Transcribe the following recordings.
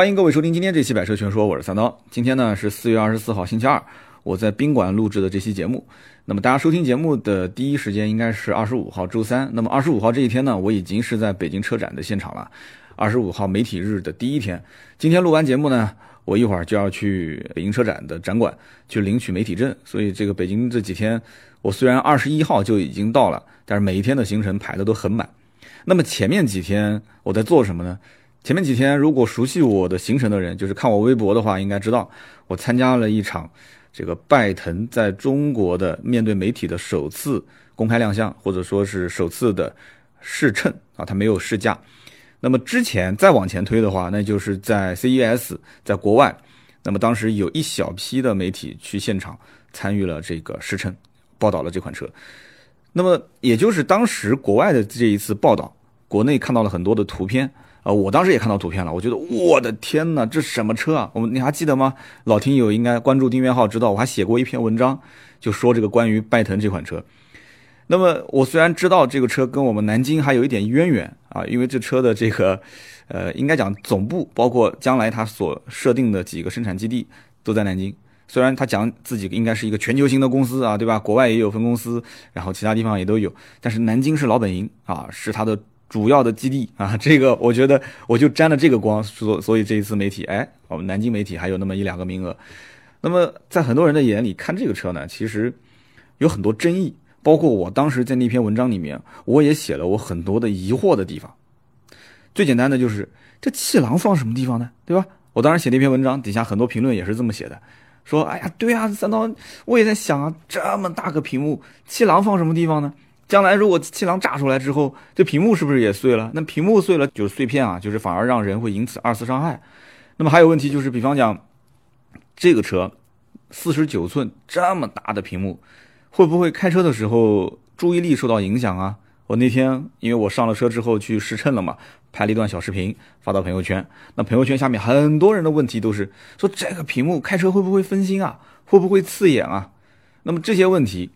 欢迎各位收听今天这期百车全说，我是三刀。今天呢是四月二十四号星期二，我在宾馆录制的这期节目。那么大家收听节目的第一时间应该是二十五号周三。那么二十五号这一天呢，我已经是在北京车展的现场了。二十五号媒体日的第一天，今天录完节目呢，我一会儿就要去北京车展的展馆去领取媒体证。所以这个北京这几天，我虽然二十一号就已经到了，但是每一天的行程排的都很满。那么前面几天我在做什么呢？前面几天，如果熟悉我的行程的人，就是看我微博的话，应该知道我参加了一场这个拜腾在中国的面对媒体的首次公开亮相，或者说是首次的试乘啊，它没有试驾。那么之前再往前推的话，那就是在 CES 在国外，那么当时有一小批的媒体去现场参与了这个试乘，报道了这款车。那么也就是当时国外的这一次报道，国内看到了很多的图片。啊，我当时也看到图片了，我觉得我的天哪，这什么车啊？我们你还记得吗？老听友应该关注订阅号知道，我还写过一篇文章，就说这个关于拜腾这款车。那么我虽然知道这个车跟我们南京还有一点渊源啊，因为这车的这个呃，应该讲总部，包括将来它所设定的几个生产基地都在南京。虽然他讲自己应该是一个全球型的公司啊，对吧？国外也有分公司，然后其他地方也都有，但是南京是老本营啊，是它的。主要的基地 啊，这个我觉得我就沾了这个光，所所以这一次媒体，哎，我们南京媒体还有那么一两个名额。那么在很多人的眼里看这个车呢，其实有很多争议，包括我当时在那篇文章里面，我也写了我很多的疑惑的地方。最简单的就是这气囊放什么地方呢？对吧？我当时写那篇文章底下很多评论也是这么写的，说，哎呀，对啊，三刀，我也在想啊，这么大个屏幕，气囊放什么地方呢？将来如果气囊炸出来之后，这屏幕是不是也碎了？那屏幕碎了就是碎片啊，就是反而让人会因此二次伤害。那么还有问题就是，比方讲这个车四十九寸这么大的屏幕，会不会开车的时候注意力受到影响啊？我那天因为我上了车之后去试乘了嘛，拍了一段小视频发到朋友圈。那朋友圈下面很多人的问题都是说这个屏幕开车会不会分心啊？会不会刺眼啊？那么这些问题。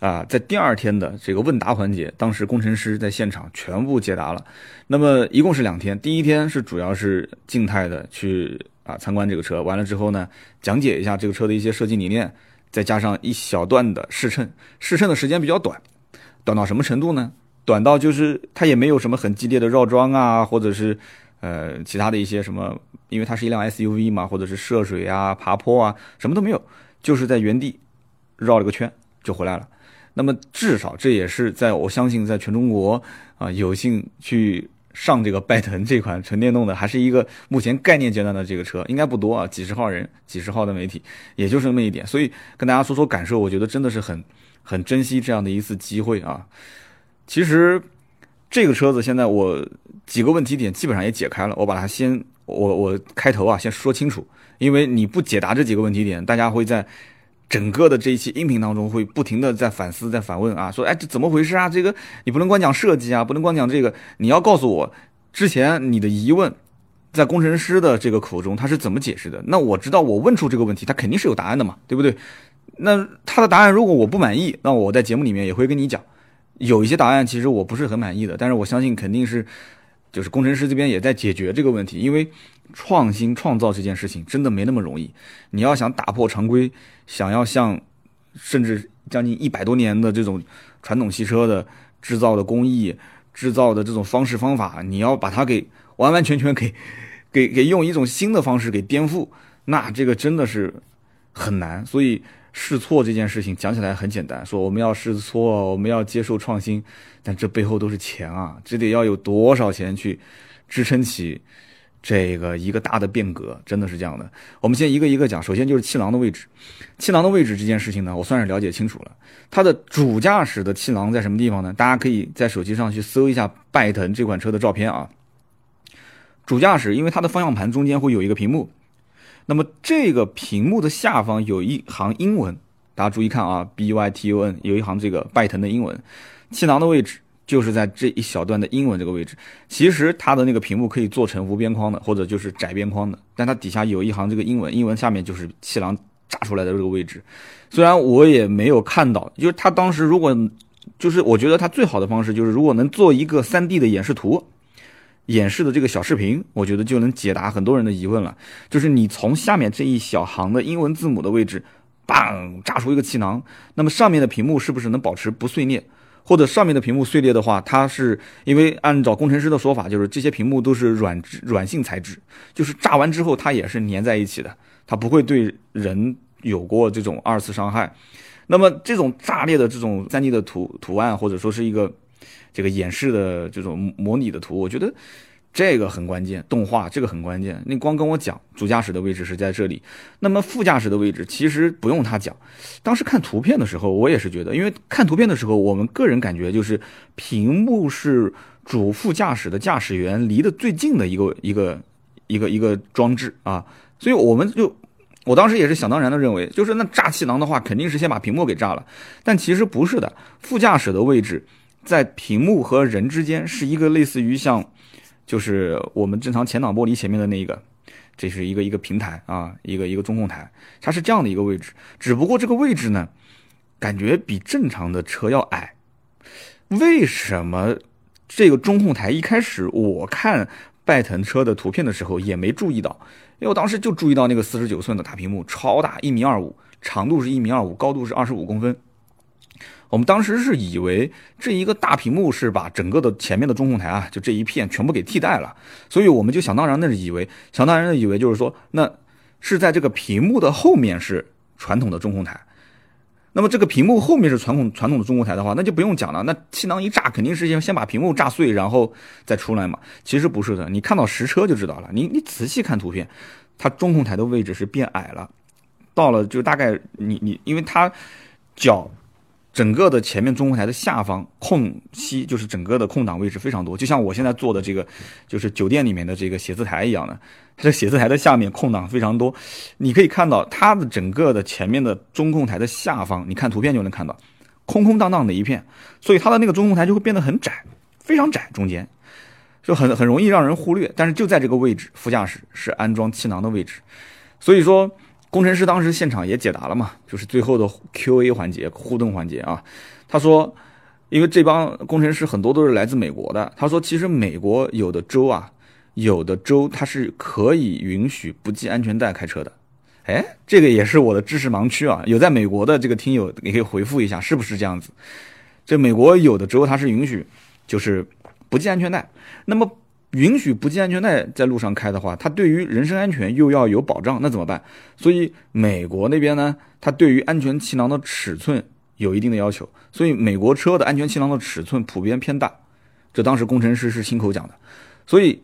啊，在第二天的这个问答环节，当时工程师在现场全部解答了。那么一共是两天，第一天是主要是静态的去啊参观这个车，完了之后呢，讲解一下这个车的一些设计理念，再加上一小段的试乘。试乘的时间比较短，短到什么程度呢？短到就是它也没有什么很激烈的绕桩啊，或者是呃其他的一些什么，因为它是一辆 SUV 嘛，或者是涉水啊、爬坡啊，什么都没有，就是在原地绕了个圈就回来了。那么至少这也是在我相信，在全中国啊有幸去上这个拜腾这款纯电动的，还是一个目前概念阶段的这个车，应该不多啊，几十号人，几十号的媒体，也就是那么一点。所以跟大家说说感受，我觉得真的是很很珍惜这样的一次机会啊。其实这个车子现在我几个问题点基本上也解开了，我把它先我我开头啊先说清楚，因为你不解答这几个问题点，大家会在。整个的这一期音频当中，会不停的在反思、在反问啊，说，哎，这怎么回事啊？这个你不能光讲设计啊，不能光讲这个，你要告诉我之前你的疑问，在工程师的这个口中他是怎么解释的？那我知道我问出这个问题，他肯定是有答案的嘛，对不对？那他的答案如果我不满意，那我在节目里面也会跟你讲，有一些答案其实我不是很满意的，但是我相信肯定是。就是工程师这边也在解决这个问题，因为创新创造这件事情真的没那么容易。你要想打破常规，想要像甚至将近一百多年的这种传统汽车的制造的工艺、制造的这种方式方法，你要把它给完完全全给给给用一种新的方式给颠覆，那这个真的是很难。所以。试错这件事情讲起来很简单，说我们要试错，我们要接受创新，但这背后都是钱啊，这得要有多少钱去支撑起这个一个大的变革，真的是这样的。我们先一个一个讲，首先就是气囊的位置，气囊的位置这件事情呢，我算是了解清楚了。它的主驾驶的气囊在什么地方呢？大家可以在手机上去搜一下拜腾这款车的照片啊。主驾驶，因为它的方向盘中间会有一个屏幕。那么这个屏幕的下方有一行英文，大家注意看啊，B Y T U N 有一行这个拜腾的英文，气囊的位置就是在这一小段的英文这个位置。其实它的那个屏幕可以做成无边框的，或者就是窄边框的，但它底下有一行这个英文，英文下面就是气囊炸出来的这个位置。虽然我也没有看到，就是他当时如果就是我觉得他最好的方式就是如果能做一个 3D 的演示图。演示的这个小视频，我觉得就能解答很多人的疑问了。就是你从下面这一小行的英文字母的位置，棒炸出一个气囊，那么上面的屏幕是不是能保持不碎裂？或者上面的屏幕碎裂的话，它是因为按照工程师的说法，就是这些屏幕都是软质软性材质，就是炸完之后它也是粘在一起的，它不会对人有过这种二次伤害。那么这种炸裂的这种 3D 的图图案，或者说是一个。这个演示的这种模拟的图，我觉得这个很关键。动画这个很关键。你光跟我讲主驾驶的位置是在这里，那么副驾驶的位置其实不用他讲。当时看图片的时候，我也是觉得，因为看图片的时候，我们个人感觉就是屏幕是主副驾驶的驾驶员离得最近的一个一个一个一个装置啊，所以我们就我当时也是想当然的认为，就是那炸气囊的话，肯定是先把屏幕给炸了。但其实不是的，副驾驶的位置。在屏幕和人之间是一个类似于像，就是我们正常前挡玻璃前面的那一个，这是一个一个平台啊，一个一个中控台，它是这样的一个位置。只不过这个位置呢，感觉比正常的车要矮。为什么这个中控台一开始我看拜腾车的图片的时候也没注意到？因为我当时就注意到那个四十九寸的大屏幕，超大，一米二五，长度是一米二五，高度是二十五公分。我们当时是以为这一个大屏幕是把整个的前面的中控台啊，就这一片全部给替代了，所以我们就想当然的以为，想当然的以为就是说，那是在这个屏幕的后面是传统的中控台，那么这个屏幕后面是传统传统的中控台的话，那就不用讲了，那气囊一炸肯定是先先把屏幕炸碎，然后再出来嘛。其实不是的，你看到实车就知道了，你你仔细看图片，它中控台的位置是变矮了，到了就大概你你因为它脚。整个的前面中控台的下方空隙，就是整个的空档位置非常多，就像我现在坐的这个，就是酒店里面的这个写字台一样的。这写字台的下面空档非常多，你可以看到它的整个的前面的中控台的下方，你看图片就能看到，空空荡荡的一片，所以它的那个中控台就会变得很窄，非常窄，中间就很很容易让人忽略。但是就在这个位置，副驾驶是安装气囊的位置，所以说。工程师当时现场也解答了嘛，就是最后的 Q&A 环节、互动环节啊。他说，因为这帮工程师很多都是来自美国的，他说其实美国有的州啊，有的州它是可以允许不系安全带开车的。哎，这个也是我的知识盲区啊。有在美国的这个听友，你可以回复一下，是不是这样子？这美国有的州它是允许，就是不系安全带。那么。允许不系安全带在路上开的话，它对于人身安全又要有保障，那怎么办？所以美国那边呢，它对于安全气囊的尺寸有一定的要求，所以美国车的安全气囊的尺寸普遍偏大，这当时工程师是亲口讲的。所以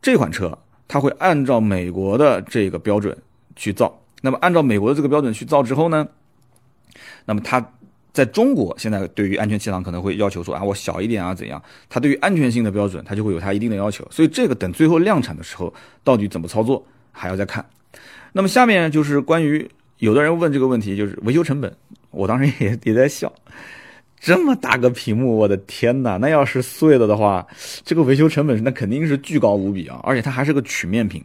这款车它会按照美国的这个标准去造，那么按照美国的这个标准去造之后呢，那么它。在中国，现在对于安全气囊可能会要求说啊，我小一点啊，怎样？它对于安全性的标准，它就会有它一定的要求。所以这个等最后量产的时候，到底怎么操作，还要再看。那么下面就是关于有的人问这个问题，就是维修成本。我当时也也在笑，这么大个屏幕，我的天哪！那要是碎了的话，这个维修成本那肯定是巨高无比啊！而且它还是个曲面屏。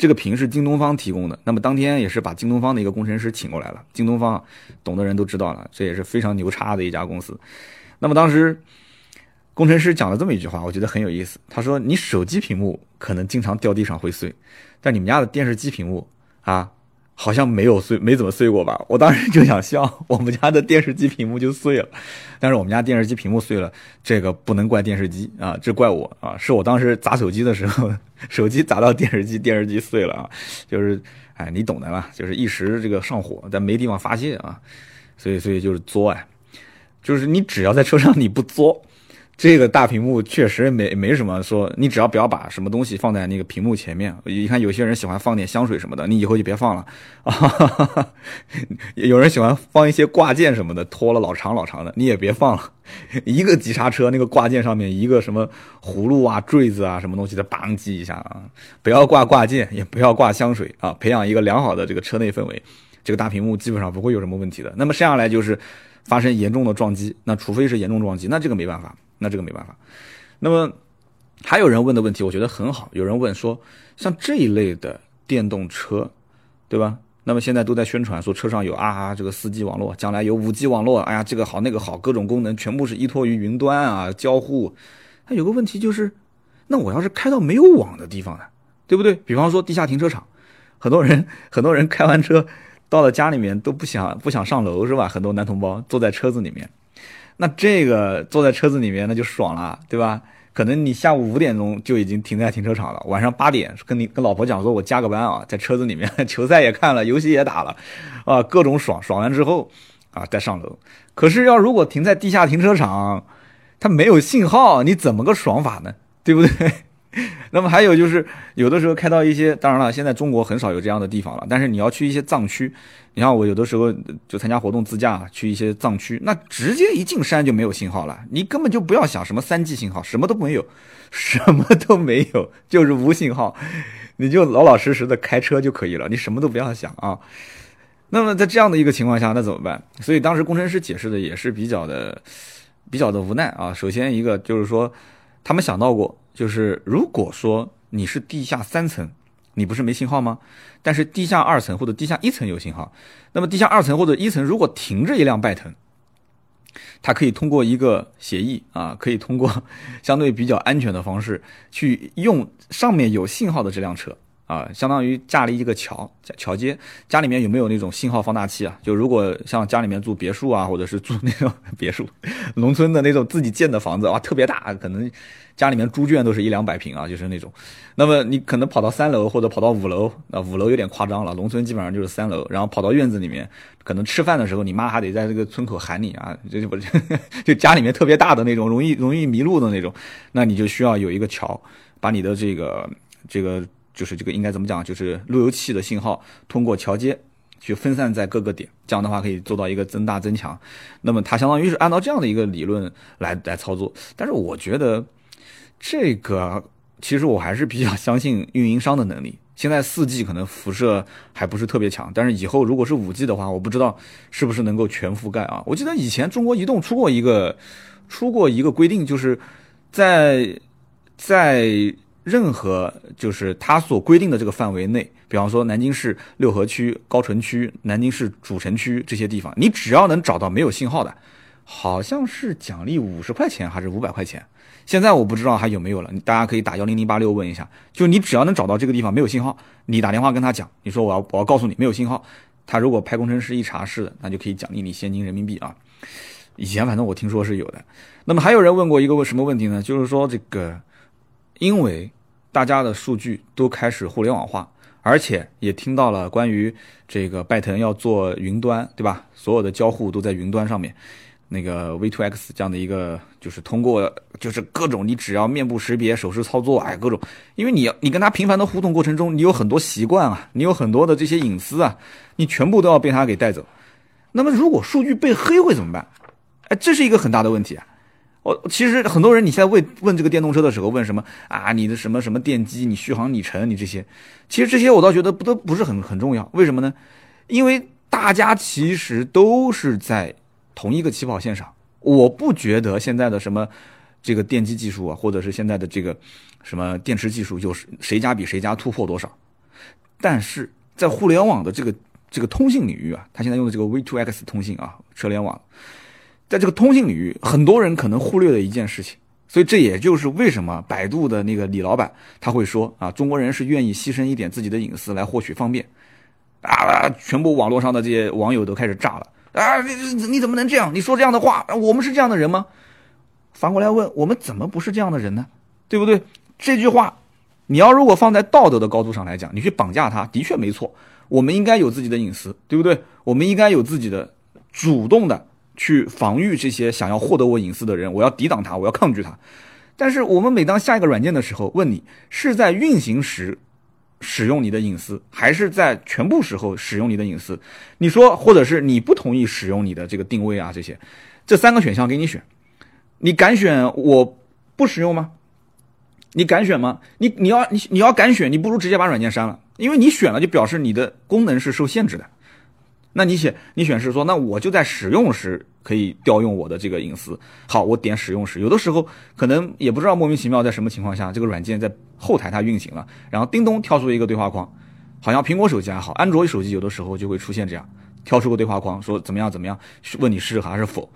这个屏是京东方提供的，那么当天也是把京东方的一个工程师请过来了。京东方懂的人都知道了，这也是非常牛叉的一家公司。那么当时工程师讲了这么一句话，我觉得很有意思。他说：“你手机屏幕可能经常掉地上会碎，但你们家的电视机屏幕啊。”好像没有碎，没怎么碎过吧？我当时就想笑，我们家的电视机屏幕就碎了，但是我们家电视机屏幕碎了，这个不能怪电视机啊，这怪我啊，是我当时砸手机的时候，手机砸到电视机，电视机碎了啊，就是，哎，你懂的吧？就是一时这个上火，但没地方发泄啊，所以，所以就是作哎，就是你只要在车上你不作。这个大屏幕确实没没什么说，你只要不要把什么东西放在那个屏幕前面。你看有些人喜欢放点香水什么的，你以后就别放了啊。有人喜欢放一些挂件什么的，拖了老长老长的，你也别放了。一个急刹车那个挂件上面一个什么葫芦啊、坠子啊什么东西的，邦击一下啊。不要挂挂件，也不要挂香水啊。培养一个良好的这个车内氛围，这个大屏幕基本上不会有什么问题的。那么剩下来就是发生严重的撞击，那除非是严重撞击，那这个没办法。那这个没办法。那么还有人问的问题，我觉得很好。有人问说，像这一类的电动车，对吧？那么现在都在宣传说车上有啊这个四 G 网络，将来有五 G 网络，哎呀这个好那个好，各种功能全部是依托于云端啊交互。它有个问题就是，那我要是开到没有网的地方呢，对不对？比方说地下停车场，很多人 很多人开完车到了家里面都不想不想上楼是吧？很多男同胞坐在车子里面，那这个坐在车子里面那就爽了，对吧？可能你下午五点钟就已经停在停车场了，晚上八点跟你跟老婆讲说，我加个班啊，在车子里面 球赛也看了，游戏也打了，啊，各种爽爽完之后，啊，再上楼。可是要如果停在地下停车场，它没有信号，你怎么个爽法呢？对不对？那么还有就是，有的时候开到一些，当然了，现在中国很少有这样的地方了。但是你要去一些藏区，你看我有的时候就参加活动自驾，去一些藏区，那直接一进山就没有信号了，你根本就不要想什么三 G 信号，什么都没有，什么都没有，就是无信号，你就老老实实的开车就可以了，你什么都不要想啊。那么在这样的一个情况下，那怎么办？所以当时工程师解释的也是比较的、比较的无奈啊。首先一个就是说，他们想到过。就是如果说你是地下三层，你不是没信号吗？但是地下二层或者地下一层有信号，那么地下二层或者一层如果停着一辆拜腾，它可以通过一个协议啊，可以通过相对比较安全的方式去用上面有信号的这辆车。啊，相当于架了一个桥，桥接。家里面有没有那种信号放大器啊？就如果像家里面住别墅啊，或者是住那种 别墅，农村的那种自己建的房子哇，特别大，可能家里面猪圈都是一两百平啊，就是那种。那么你可能跑到三楼或者跑到五楼，那五楼有点夸张了，农村基本上就是三楼，然后跑到院子里面，可能吃饭的时候你妈还得在这个村口喊你啊，就不就家里面特别大的那种，容易容易迷路的那种，那你就需要有一个桥，把你的这个这个。就是这个应该怎么讲？就是路由器的信号通过桥接去分散在各个点，这样的话可以做到一个增大增强。那么它相当于是按照这样的一个理论来来操作。但是我觉得这个其实我还是比较相信运营商的能力。现在四 G 可能辐射还不是特别强，但是以后如果是五 G 的话，我不知道是不是能够全覆盖啊？我记得以前中国移动出过一个出过一个规定，就是在在。任何就是它所规定的这个范围内，比方说南京市六合区、高淳区、南京市主城区这些地方，你只要能找到没有信号的，好像是奖励五十块钱还是五百块钱。现在我不知道还有没有了，大家可以打幺零零八六问一下。就你只要能找到这个地方没有信号，你打电话跟他讲，你说我要我要告诉你没有信号，他如果派工程师一查是的，那就可以奖励你现金人民币啊。以前反正我听说是有的。那么还有人问过一个什么问题呢？就是说这个。因为大家的数据都开始互联网化，而且也听到了关于这个拜腾要做云端，对吧？所有的交互都在云端上面，那个 V2X 这样的一个，就是通过就是各种你只要面部识别、手势操作，哎，各种，因为你要你跟他频繁的互动过程中，你有很多习惯啊，你有很多的这些隐私啊，你全部都要被他给带走。那么如果数据被黑会怎么办？哎，这是一个很大的问题啊。我其实很多人，你现在问问这个电动车的时候，问什么啊？你的什么什么电机，你续航里程，你这些，其实这些我倒觉得不都不是很很重要。为什么呢？因为大家其实都是在同一个起跑线上。我不觉得现在的什么这个电机技术啊，或者是现在的这个什么电池技术，有谁家比谁家突破多少。但是在互联网的这个这个通信领域啊，他现在用的这个 V2X 通信啊，车联网。在这个通信领域，很多人可能忽略了一件事情，所以这也就是为什么百度的那个李老板他会说啊，中国人是愿意牺牲一点自己的隐私来获取方便，啊，全部网络上的这些网友都开始炸了啊，你你怎么能这样？你说这样的话，我们是这样的人吗？反过来问，我们怎么不是这样的人呢？对不对？这句话，你要如果放在道德的高度上来讲，你去绑架他的确没错，我们应该有自己的隐私，对不对？我们应该有自己的主动的。去防御这些想要获得我隐私的人，我要抵挡他，我要抗拒他。但是我们每当下一个软件的时候，问你是在运行时使用你的隐私，还是在全部时候使用你的隐私？你说，或者是你不同意使用你的这个定位啊这些，这三个选项给你选，你敢选我不使用吗？你敢选吗？你你要你你要敢选，你不如直接把软件删了，因为你选了就表示你的功能是受限制的。那你选你选是说，那我就在使用时可以调用我的这个隐私。好，我点使用时，有的时候可能也不知道莫名其妙在什么情况下，这个软件在后台它运行了，然后叮咚跳出一个对话框，好像苹果手机还好，安卓手机有的时候就会出现这样，跳出个对话框说怎么样怎么样，问你是还是否。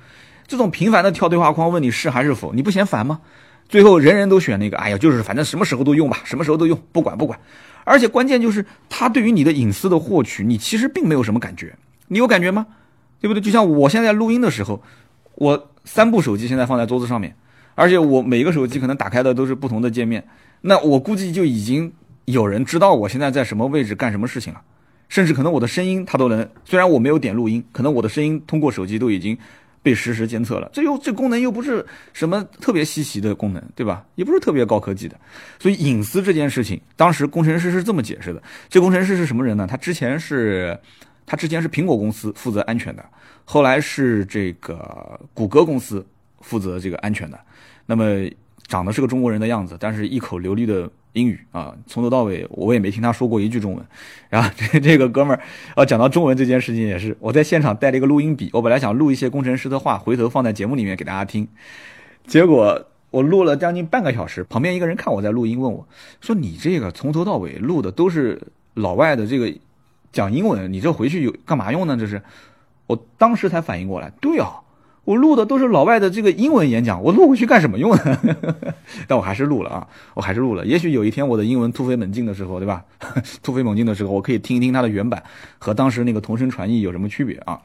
这种频繁的跳对话框问你是还是否，你不嫌烦吗？最后人人都选那个，哎呀，就是反正什么时候都用吧，什么时候都用，不管不管。而且关键就是它对于你的隐私的获取，你其实并没有什么感觉，你有感觉吗？对不对？就像我现在录音的时候，我三部手机现在放在桌子上面，而且我每个手机可能打开的都是不同的界面，那我估计就已经有人知道我现在在什么位置干什么事情了，甚至可能我的声音它都能，虽然我没有点录音，可能我的声音通过手机都已经。被实时监测了，这又这功能又不是什么特别稀奇的功能，对吧？也不是特别高科技的，所以隐私这件事情，当时工程师是这么解释的。这工程师是什么人呢？他之前是，他之前是苹果公司负责安全的，后来是这个谷歌公司负责这个安全的。那么长得是个中国人的样子，但是一口流利的。英语啊，从头到尾我也没听他说过一句中文。然后 这这个哥们儿，啊，讲到中文这件事情也是，我在现场带了一个录音笔，我本来想录一些工程师的话，回头放在节目里面给大家听。结果我录了将近半个小时，旁边一个人看我在录音，问我说：“你这个从头到尾录的都是老外的这个讲英文，你这回去有干嘛用呢？”这是，我当时才反应过来，对啊。我录的都是老外的这个英文演讲，我录回去干什么用呢？但我还是录了啊，我还是录了。也许有一天我的英文突飞猛进的时候，对吧？突飞猛进的时候，我可以听一听它的原版和当时那个同声传译有什么区别啊？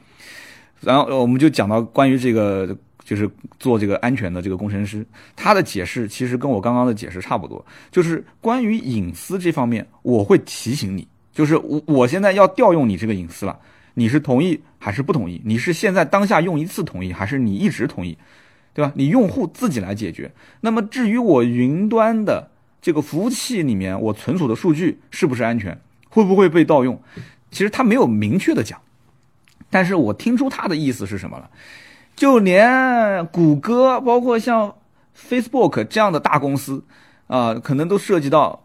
然后我们就讲到关于这个，就是做这个安全的这个工程师，他的解释其实跟我刚刚的解释差不多，就是关于隐私这方面，我会提醒你，就是我我现在要调用你这个隐私了。你是同意还是不同意？你是现在当下用一次同意，还是你一直同意，对吧？你用户自己来解决。那么至于我云端的这个服务器里面我存储的数据是不是安全，会不会被盗用，其实他没有明确的讲，但是我听出他的意思是什么了。就连谷歌，包括像 Facebook 这样的大公司啊，可能都涉及到，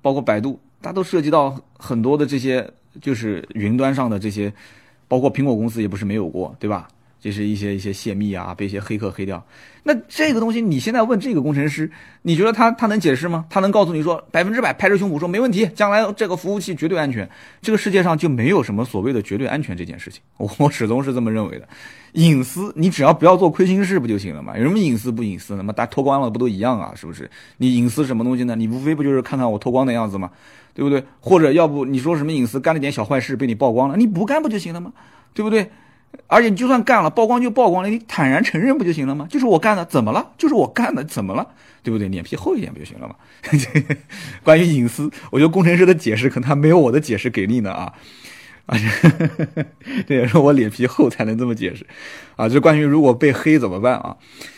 包括百度，它都涉及到很多的这些。就是云端上的这些，包括苹果公司也不是没有过，对吧？就是一些一些泄密啊，被一些黑客黑掉。那这个东西，你现在问这个工程师，你觉得他他能解释吗？他能告诉你说百分之百拍着胸脯说没问题，将来这个服务器绝对安全？这个世界上就没有什么所谓的绝对安全这件事情。我始终是这么认为的。隐私，你只要不要做亏心事不就行了嘛？有什么隐私不隐私？那么大家脱光了不都一样啊？是不是？你隐私什么东西呢？你无非不就是看看我脱光的样子吗？对不对？或者要不你说什么隐私干了点小坏事被你曝光了，你不干不就行了吗？对不对？而且你就算干了，曝光就曝光了，你坦然承认不就行了吗？就是我干的，怎么了？就是我干的，怎么了？对不对？脸皮厚一点不就行了吗？关于隐私，我觉得工程师的解释可能还没有我的解释给力呢啊！啊，这也是我脸皮厚才能这么解释啊！就关于如果被黑怎么办啊？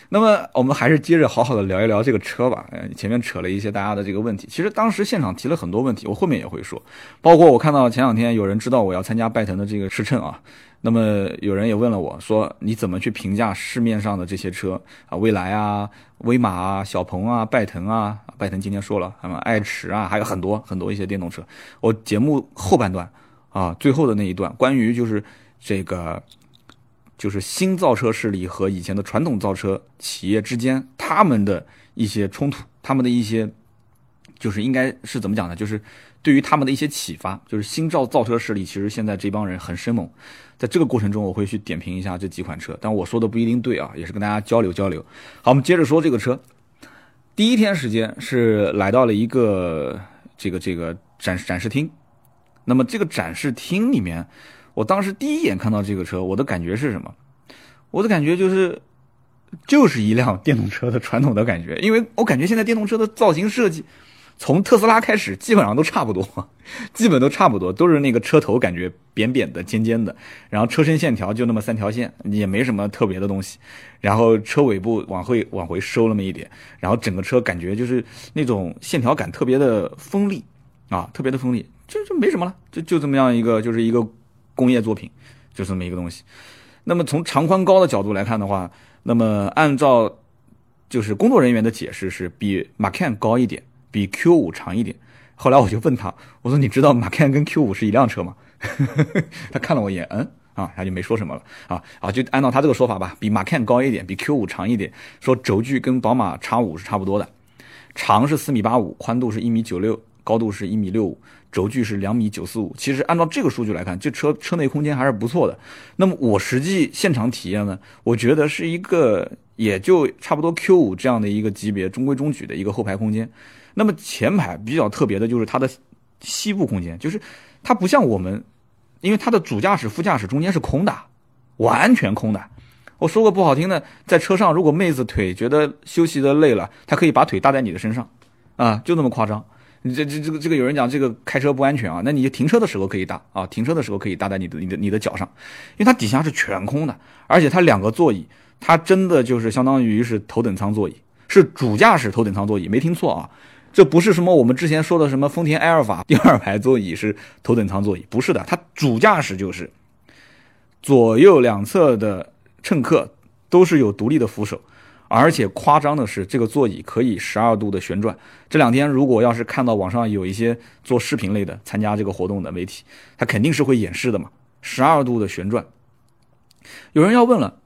那么我们还是接着好好的聊一聊这个车吧。前面扯了一些大家的这个问题，其实当时现场提了很多问题，我后面也会说。包括我看到前两天有人知道我要参加拜腾的这个试乘啊，那么有人也问了我说，你怎么去评价市面上的这些车啊？蔚来啊、威马啊、小鹏啊、拜腾啊，拜腾今天说了，什么爱驰啊，还有很多很多一些电动车。我节目后半段啊，最后的那一段关于就是这个。就是新造车势力和以前的传统造车企业之间，他们的一些冲突，他们的一些，就是应该是怎么讲呢？就是对于他们的一些启发。就是新造造车势力，其实现在这帮人很生猛，在这个过程中，我会去点评一下这几款车，但我说的不一定对啊，也是跟大家交流交流。好，我们接着说这个车。第一天时间是来到了一个这个这个展展示厅，那么这个展示厅里面。我当时第一眼看到这个车，我的感觉是什么？我的感觉就是，就是一辆电动车的传统的感觉，因为我感觉现在电动车的造型设计，从特斯拉开始基本上 都差不多，基本都差不多，都是那个车头感觉扁扁的、尖尖的，然后车身线条就那么三条线，也没什么特别的东西，然后车尾部往回往回收那么一点，然后整个车感觉就是那种线条感特别的锋利啊，特别的锋利，就就没什么了，就就这么样一个，就是一个。工业作品就这么一个东西。那么从长宽高的角度来看的话，那么按照就是工作人员的解释是比 Macan 高一点，比 Q 五长一点。后来我就问他，我说你知道 Macan 跟 Q 五是一辆车吗？他看了我一眼，嗯啊，他就没说什么了啊啊，就按照他这个说法吧，比 Macan 高一点，比 Q 五长一点。说轴距跟宝马 X 五是差不多的，长是四米八五，宽度是一米九六，高度是一米六五。轴距是两米九四五，其实按照这个数据来看，这车车内空间还是不错的。那么我实际现场体验呢，我觉得是一个也就差不多 Q 五这样的一个级别，中规中矩的一个后排空间。那么前排比较特别的就是它的膝部空间，就是它不像我们，因为它的主驾驶、副驾驶中间是空的，完全空的。我说个不好听的，在车上如果妹子腿觉得休息的累了，她可以把腿搭在你的身上，啊，就那么夸张。你这这这个这个有人讲这个开车不安全啊，那你就停车的时候可以搭啊，停车的时候可以搭在你的你的你的脚上，因为它底下是全空的，而且它两个座椅，它真的就是相当于是头等舱座椅，是主驾驶头等舱座椅，没听错啊，这不是什么我们之前说的什么丰田埃尔法第二排座椅是头等舱座椅，不是的，它主驾驶就是左右两侧的乘客都是有独立的扶手。而且夸张的是，这个座椅可以十二度的旋转。这两天如果要是看到网上有一些做视频类的参加这个活动的媒体，他肯定是会演示的嘛，十二度的旋转。有人要问了，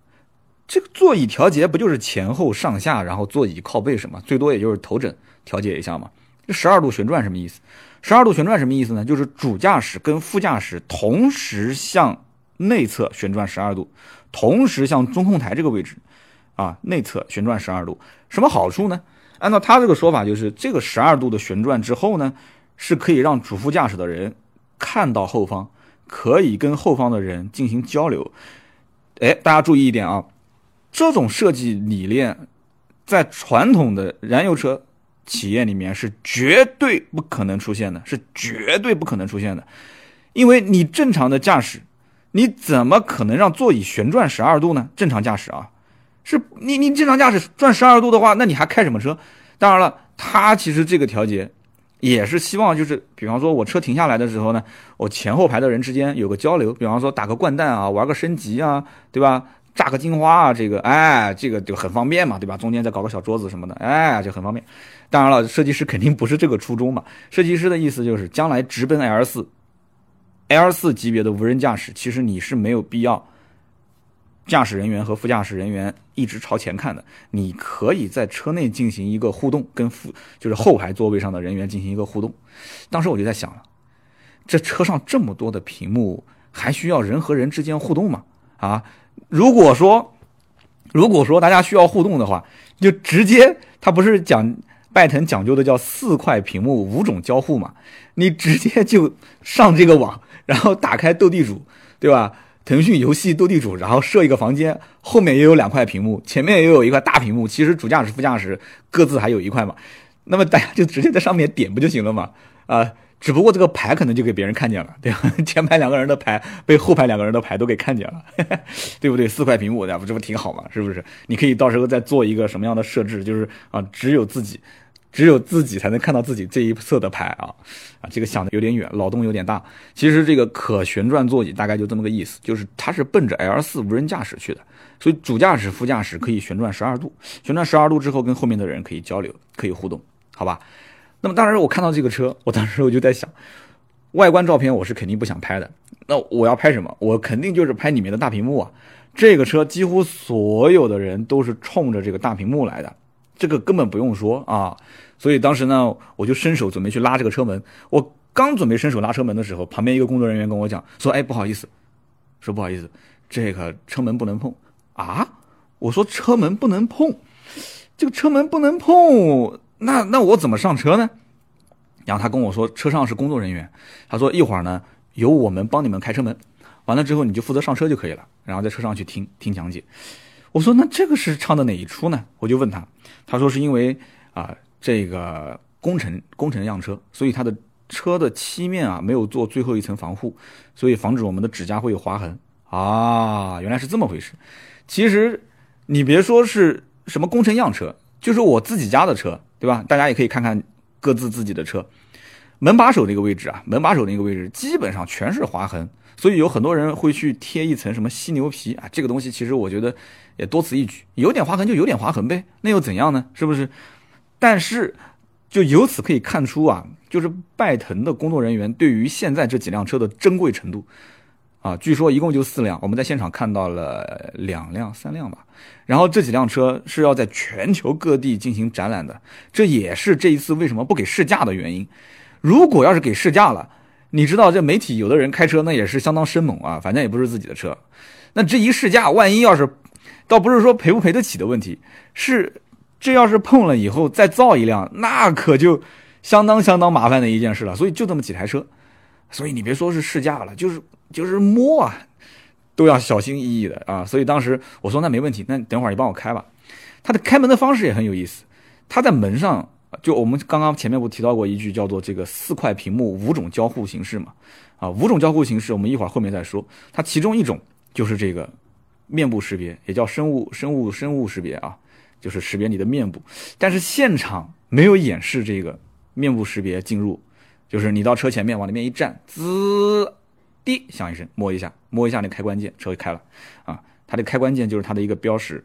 这个座椅调节不就是前后上下，然后座椅靠背什么，最多也就是头枕调节一下嘛？这十二度旋转什么意思？十二度旋转什么意思呢？就是主驾驶跟副驾驶同时向内侧旋转十二度，同时向中控台这个位置。啊，内侧旋转十二度，什么好处呢？按照他这个说法，就是这个十二度的旋转之后呢，是可以让主副驾驶的人看到后方，可以跟后方的人进行交流。哎，大家注意一点啊，这种设计理念在传统的燃油车企业里面是绝对不可能出现的，是绝对不可能出现的，因为你正常的驾驶，你怎么可能让座椅旋转十二度呢？正常驾驶啊。是你你正常驾驶转十二度的话，那你还开什么车？当然了，它其实这个调节也是希望就是，比方说我车停下来的时候呢，我前后排的人之间有个交流，比方说打个掼蛋啊，玩个升级啊，对吧？炸个金花啊，这个哎，这个就很方便嘛，对吧？中间再搞个小桌子什么的，哎，就很方便。当然了，设计师肯定不是这个初衷嘛，设计师的意思就是将来直奔 L 四，L 四级别的无人驾驶，其实你是没有必要。驾驶人员和副驾驶人员一直朝前看的，你可以在车内进行一个互动，跟副就是后排座位上的人员进行一个互动。当时我就在想了，这车上这么多的屏幕，还需要人和人之间互动吗？啊，如果说如果说大家需要互动的话，就直接他不是讲拜腾讲究的叫四块屏幕五种交互嘛？你直接就上这个网，然后打开斗地主，对吧？腾讯游戏斗地主，然后设一个房间，后面也有两块屏幕，前面也有一块大屏幕。其实主驾驶、副驾驶各自还有一块嘛，那么大家就直接在上面点不就行了嘛？啊，只不过这个牌可能就给别人看见了，对吧？前排两个人的牌被后排两个人的牌都给看见了，对不对？四块屏幕，那不这不挺好嘛？是不是？你可以到时候再做一个什么样的设置，就是啊，只有自己。只有自己才能看到自己这一侧的牌啊啊！这个想的有点远，脑洞有点大。其实这个可旋转座椅大概就这么个意思，就是它是奔着 L 四无人驾驶去的，所以主驾驶、副驾驶可以旋转十二度，旋转十二度之后跟后面的人可以交流、可以互动，好吧？那么当时我看到这个车，我当时我就在想，外观照片我是肯定不想拍的，那我要拍什么？我肯定就是拍里面的大屏幕啊！这个车几乎所有的人都是冲着这个大屏幕来的。这个根本不用说啊，所以当时呢，我就伸手准备去拉这个车门。我刚准备伸手拉车门的时候，旁边一个工作人员跟我讲说：“哎，不好意思，说不好意思，这个车门不能碰啊。”我说：“车门不能碰，这个车门不能碰，那那我怎么上车呢？”然后他跟我说：“车上是工作人员，他说一会儿呢，由我们帮你们开车门，完了之后你就负责上车就可以了，然后在车上去听听讲解。”我说那这个是唱的哪一出呢？我就问他，他说是因为啊这个工程工程样车，所以它的车的漆面啊没有做最后一层防护，所以防止我们的指甲会有划痕啊。原来是这么回事。其实你别说是什么工程样车，就是我自己家的车，对吧？大家也可以看看各自自己的车，门把手那个位置啊，门把手那个位置基本上全是划痕。所以有很多人会去贴一层什么犀牛皮啊，这个东西其实我觉得也多此一举，有点划痕就有点划痕呗，那又怎样呢？是不是？但是就由此可以看出啊，就是拜腾的工作人员对于现在这几辆车的珍贵程度啊，据说一共就四辆，我们在现场看到了两辆、三辆吧。然后这几辆车是要在全球各地进行展览的，这也是这一次为什么不给试驾的原因。如果要是给试驾了，你知道这媒体有的人开车那也是相当生猛啊，反正也不是自己的车，那这一试驾，万一要是倒不是说赔不赔得起的问题，是这要是碰了以后再造一辆，那可就相当相当麻烦的一件事了。所以就这么几台车，所以你别说是试驾了，就是就是摸啊，都要小心翼翼的啊。所以当时我说那没问题，那等会儿你帮我开吧。它的开门的方式也很有意思，它在门上就我们刚刚前面不提到过一句叫做这个四块屏幕五种交互形式嘛？啊，五种交互形式我们一会儿后面再说。它其中一种就是这个。面部识别也叫生物生物生物识别啊，就是识别你的面部，但是现场没有演示这个面部识别进入，就是你到车前面往里面一站，滋，滴响一声，摸一下，摸一下那开关键，车就开了啊。它的开关键就是它的一个标识。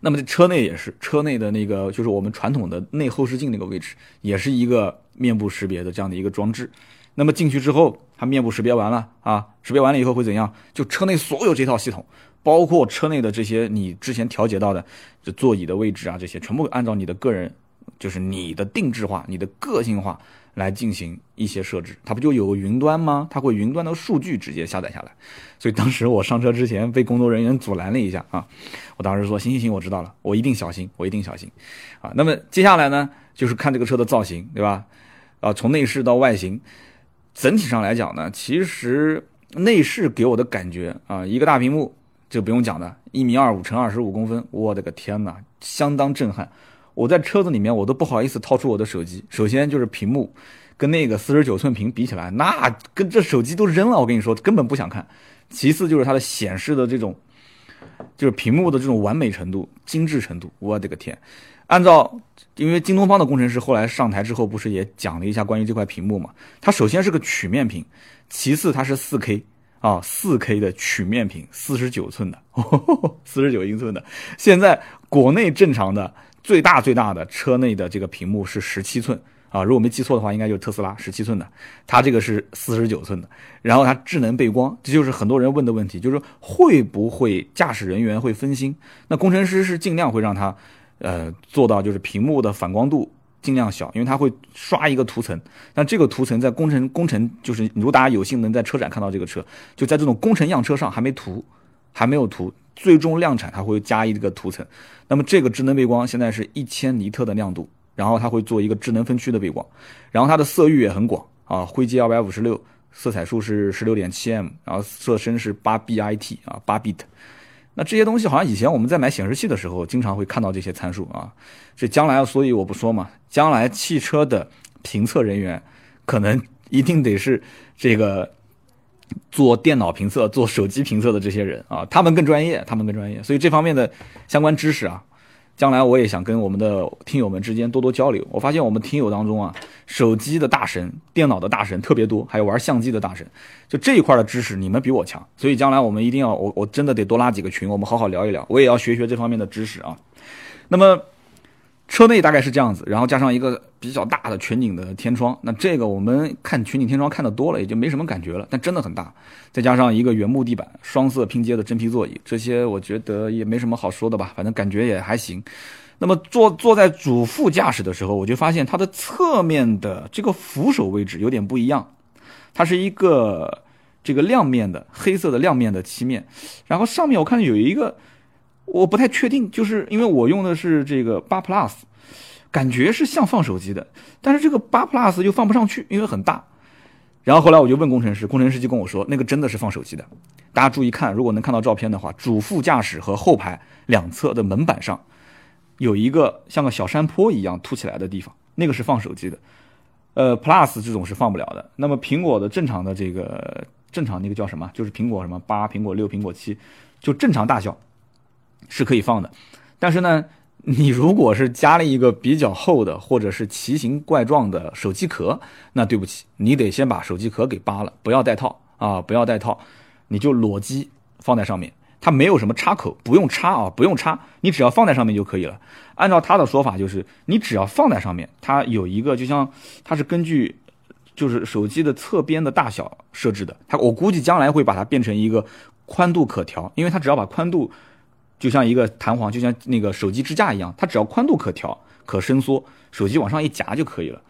那么车内也是，车内的那个就是我们传统的内后视镜那个位置，也是一个面部识别的这样的一个装置。那么进去之后，它面部识别完了啊，识别完了以后会怎样？就车内所有这套系统，包括车内的这些你之前调节到的，这座椅的位置啊，这些全部按照你的个人，就是你的定制化、你的个性化来进行一些设置。它不就有个云端吗？它会云端的数据直接下载下来。所以当时我上车之前被工作人员阻拦了一下啊，我当时说行行行，我知道了，我一定小心，我一定小心啊。那么接下来呢，就是看这个车的造型，对吧？啊，从内饰到外形。整体上来讲呢，其实内饰给我的感觉啊，一个大屏幕就不用讲的，一米二五乘二十五公分，我的个天哪，相当震撼。我在车子里面我都不好意思掏出我的手机。首先就是屏幕，跟那个四十九寸屏比起来，那跟这手机都扔了，我跟你说根本不想看。其次就是它的显示的这种，就是屏幕的这种完美程度、精致程度，我的个天。按照，因为京东方的工程师后来上台之后，不是也讲了一下关于这块屏幕嘛？它首先是个曲面屏，其次它是四 K 啊，四 K 的曲面屏，四十九寸的，四十九英寸的。现在国内正常的最大最大的车内的这个屏幕是十七寸啊，如果没记错的话，应该就是特斯拉十七寸的，它这个是四十九寸的。然后它智能背光，这就是很多人问的问题，就是会不会驾驶人员会分心？那工程师是尽量会让它。呃，做到就是屏幕的反光度尽量小，因为它会刷一个涂层。那这个涂层在工程工程，就是如果大家有幸能在车展看到这个车，就在这种工程样车上还没涂，还没有涂，最终量产它会加一个涂层。那么这个智能背光现在是一千尼特的亮度，然后它会做一个智能分区的背光，然后它的色域也很广啊，灰阶二百五十六，色彩数是十六点七 m，然后色深是八 bit 啊，八 bit。那这些东西好像以前我们在买显示器的时候，经常会看到这些参数啊。这将来，所以我不说嘛。将来汽车的评测人员，可能一定得是这个做电脑评测、做手机评测的这些人啊，他们更专业，他们更专业。所以这方面的相关知识啊。将来我也想跟我们的听友们之间多多交流。我发现我们听友当中啊，手机的大神、电脑的大神特别多，还有玩相机的大神，就这一块的知识你们比我强。所以将来我们一定要，我我真的得多拉几个群，我们好好聊一聊。我也要学学这方面的知识啊。那么。车内大概是这样子，然后加上一个比较大的全景的天窗，那这个我们看全景天窗看的多了，也就没什么感觉了。但真的很大，再加上一个原木地板、双色拼接的真皮座椅，这些我觉得也没什么好说的吧，反正感觉也还行。那么坐坐在主副驾驶的时候，我就发现它的侧面的这个扶手位置有点不一样，它是一个这个亮面的黑色的亮面的漆面，然后上面我看有一个。我不太确定，就是因为我用的是这个八 Plus，感觉是像放手机的，但是这个八 Plus 又放不上去，因为很大。然后后来我就问工程师，工程师就跟我说，那个真的是放手机的。大家注意看，如果能看到照片的话，主副驾驶和后排两侧的门板上有一个像个小山坡一样凸起来的地方，那个是放手机的。呃，Plus 这种是放不了的。那么苹果的正常的这个正常那个叫什么？就是苹果什么八、苹果六、苹果七，就正常大小。是可以放的，但是呢，你如果是加了一个比较厚的或者是奇形怪状的手机壳，那对不起，你得先把手机壳给扒了，不要带套啊，不要带套，你就裸机放在上面，它没有什么插口，不用插啊，不用插，你只要放在上面就可以了。按照他的说法，就是你只要放在上面，它有一个就像它是根据就是手机的侧边的大小设置的，它我估计将来会把它变成一个宽度可调，因为它只要把宽度。就像一个弹簧，就像那个手机支架一样，它只要宽度可调、可伸缩，手机往上一夹就可以了。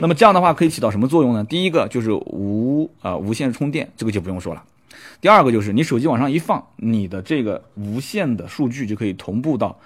那么这样的话可以起到什么作用呢？第一个就是无啊无线充电，这个就不用说了。第二个就是你手机往上一放，你的这个无线的数据就可以同步到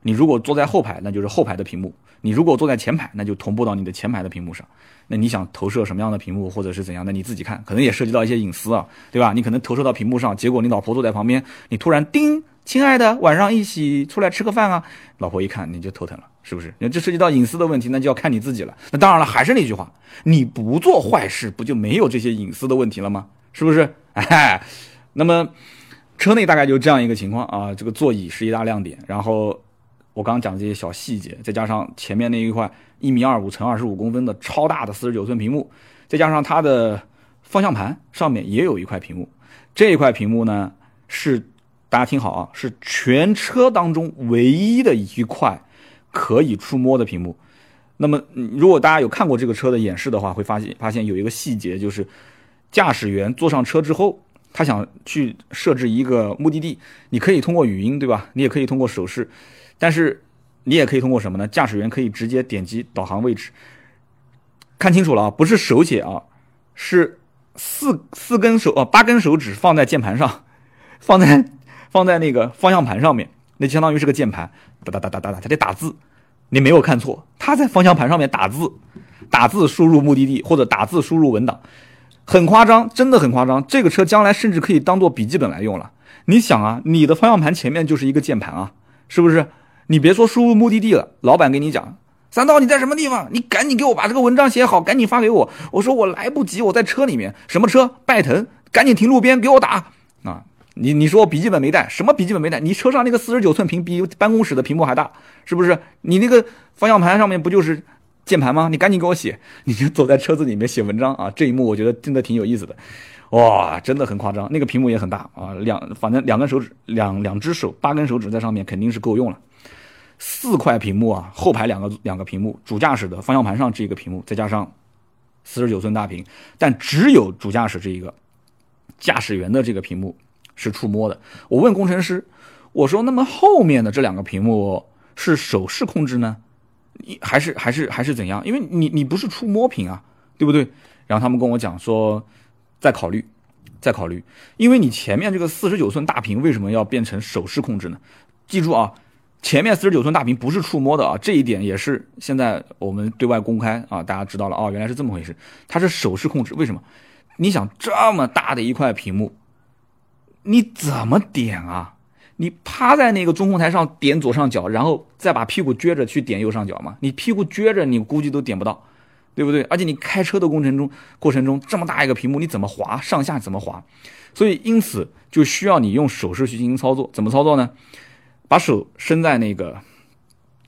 你如果坐在后排，那就是后排的屏幕；你如果坐在前排，那就同步到你的前排的屏幕上。那你想投射什么样的屏幕或者是怎样的，你自己看，可能也涉及到一些隐私啊，对吧？你可能投射到屏幕上，结果你老婆坐在旁边，你突然叮，亲爱的，晚上一起出来吃个饭啊，老婆一看你就头疼了，是不是？那这涉及到隐私的问题，那就要看你自己了。那当然了，还是那句话，你不做坏事，不就没有这些隐私的问题了吗？是不是？哎，那么车内大概就这样一个情况啊，这个座椅是一大亮点，然后我刚刚讲的这些小细节，再加上前面那一块。一米二五乘二十五公分的超大的四十九寸屏幕，再加上它的方向盘上面也有一块屏幕，这一块屏幕呢是大家听好啊，是全车当中唯一的一块可以触摸的屏幕。那么如果大家有看过这个车的演示的话，会发现发现有一个细节，就是驾驶员坐上车之后，他想去设置一个目的地，你可以通过语音对吧？你也可以通过手势，但是。你也可以通过什么呢？驾驶员可以直接点击导航位置，看清楚了啊，不是手写啊，是四四根手啊八根手指放在键盘上，放在放在那个方向盘上面，那相当于是个键盘，哒哒哒哒哒哒，它得打字，你没有看错，它在方向盘上面打字，打字输入目的地或者打字输入文档，很夸张，真的很夸张。这个车将来甚至可以当做笔记本来用了。你想啊，你的方向盘前面就是一个键盘啊，是不是？你别说输入目的地了，老板跟你讲，三刀你在什么地方？你赶紧给我把这个文章写好，赶紧发给我。我说我来不及，我在车里面。什么车？拜腾，赶紧停路边给我打啊！你你说我笔记本没带，什么笔记本没带？你车上那个四十九寸屏比办公室的屏幕还大，是不是？你那个方向盘上面不就是键盘吗？你赶紧给我写，你就走在车子里面写文章啊！这一幕我觉得真的挺有意思的，哇，真的很夸张。那个屏幕也很大啊，两反正两根手指，两两只手八根手指在上面肯定是够用了。四块屏幕啊，后排两个两个屏幕，主驾驶的方向盘上这个屏幕，再加上四十九寸大屏，但只有主驾驶这一个驾驶员的这个屏幕是触摸的。我问工程师，我说那么后面的这两个屏幕是手势控制呢？你还是还是还是怎样？因为你你不是触摸屏啊，对不对？然后他们跟我讲说，再考虑，再考虑，因为你前面这个四十九寸大屏为什么要变成手势控制呢？记住啊。前面四十九寸大屏不是触摸的啊，这一点也是现在我们对外公开啊，大家知道了哦，原来是这么回事，它是手势控制。为什么？你想这么大的一块屏幕，你怎么点啊？你趴在那个中控台上点左上角，然后再把屁股撅着去点右上角吗？你屁股撅着，你估计都点不到，对不对？而且你开车的过程中，过程中这么大一个屏幕，你怎么滑？上下怎么滑？所以因此就需要你用手势去进行操作。怎么操作呢？把手伸在那个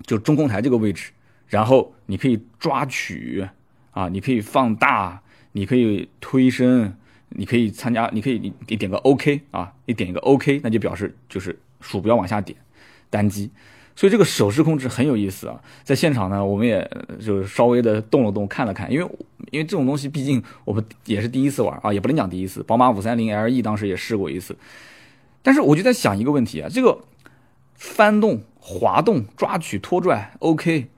就中控台这个位置，然后你可以抓取啊，你可以放大，你可以推升，你可以参加，你可以你你点个 OK 啊，你点一个 OK，那就表示就是鼠标往下点单击，所以这个手势控制很有意思啊。在现场呢，我们也就稍微的动了动，看了看，因为因为这种东西毕竟我们也是第一次玩啊，也不能讲第一次，宝马五三零 LE 当时也试过一次，但是我就在想一个问题啊，这个。翻动、滑动、抓取、拖拽，OK，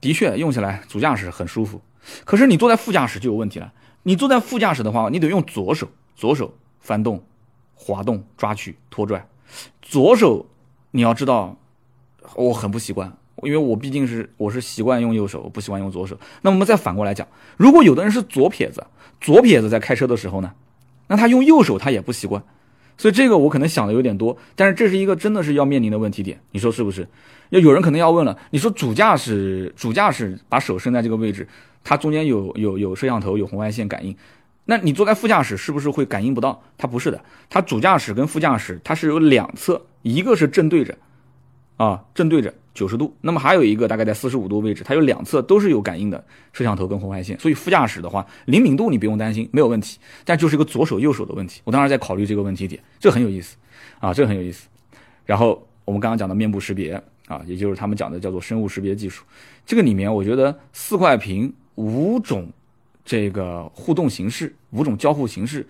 的确用起来主驾驶很舒服。可是你坐在副驾驶就有问题了。你坐在副驾驶的话，你得用左手，左手翻动、滑动、抓取、拖拽。左手你要知道，我很不习惯，因为我毕竟是我是习惯用右手，不习惯用左手。那我们再反过来讲，如果有的人是左撇子，左撇子在开车的时候呢，那他用右手他也不习惯。所以这个我可能想的有点多，但是这是一个真的是要面临的问题点，你说是不是？要有人可能要问了，你说主驾驶主驾驶把手伸在这个位置，它中间有有有摄像头，有红外线感应，那你坐在副驾驶是不是会感应不到？它不是的，它主驾驶跟副驾驶它是有两侧，一个是正对着，啊正对着。九十度，那么还有一个大概在四十五度位置，它有两侧都是有感应的摄像头跟红外线，所以副驾驶的话灵敏度你不用担心，没有问题。但就是一个左手右手的问题，我当时在考虑这个问题点，这很有意思啊，这很有意思。然后我们刚刚讲的面部识别啊，也就是他们讲的叫做生物识别技术，这个里面我觉得四块屏五种这个互动形式，五种交互形式，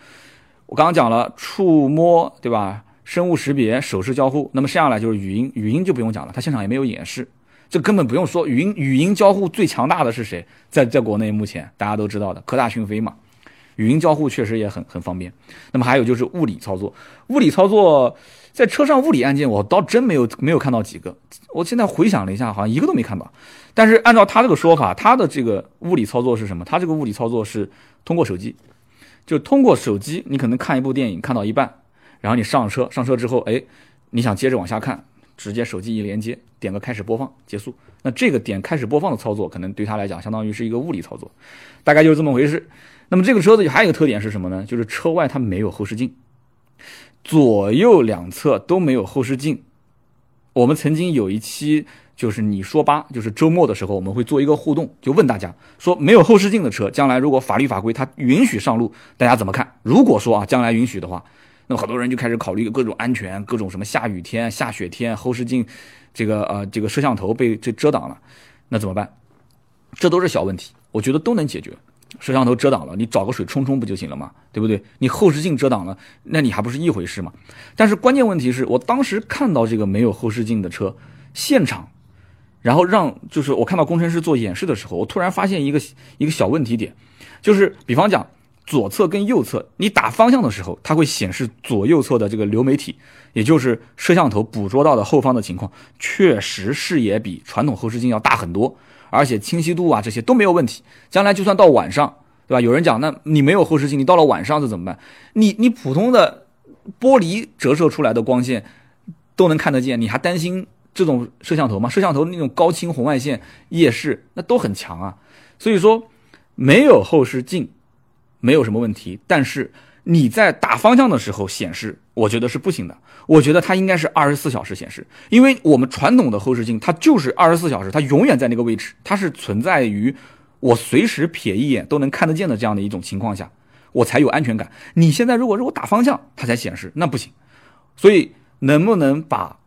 我刚刚讲了触摸，对吧？生物识别、手势交互，那么剩下来就是语音，语音就不用讲了，它现场也没有演示，这根本不用说。语音语音交互最强大的是谁？在在国内目前大家都知道的科大讯飞嘛，语音交互确实也很很方便。那么还有就是物理操作，物理操作在车上物理按键我倒真没有没有看到几个。我现在回想了一下，好像一个都没看到。但是按照他这个说法，他的这个物理操作是什么？他这个物理操作是通过手机，就通过手机，你可能看一部电影看到一半，然后你上车，上车之后，哎，你想接着往下看，直接手机一连接，点个开始播放，结束。那这个点开始播放的操作，可能对他来讲，相当于是一个物理操作，大概就是这么回事。那么这个车子还有一个特点是什么呢？就是车外它没有后视镜，左右两侧都没有后视镜。我们曾经有一期就是你说吧，就是周末的时候我们会做一个互动，就问大家说，没有后视镜的车，将来如果法律法规它允许上路，大家怎么看？如果说啊，将来允许的话，那么很多人就开始考虑各种安全，各种什么下雨天、下雪天后视镜。这个呃，这个摄像头被这遮挡了，那怎么办？这都是小问题，我觉得都能解决。摄像头遮挡了，你找个水冲冲不就行了吗？对不对？你后视镜遮挡了，那你还不是一回事吗？但是关键问题是我当时看到这个没有后视镜的车现场，然后让就是我看到工程师做演示的时候，我突然发现一个一个小问题点，就是比方讲。左侧跟右侧，你打方向的时候，它会显示左右侧的这个流媒体，也就是摄像头捕捉到的后方的情况，确实视野比传统后视镜要大很多，而且清晰度啊这些都没有问题。将来就算到晚上，对吧？有人讲，那你没有后视镜，你到了晚上这怎么办？你你普通的玻璃折射出来的光线都能看得见，你还担心这种摄像头吗？摄像头那种高清红外线夜视那都很强啊，所以说没有后视镜。没有什么问题，但是你在打方向的时候显示，我觉得是不行的。我觉得它应该是二十四小时显示，因为我们传统的后视镜它就是二十四小时，它永远在那个位置，它是存在于我随时瞥一眼都能看得见的这样的一种情况下，我才有安全感。你现在如果是我打方向它才显示，那不行。所以能不能把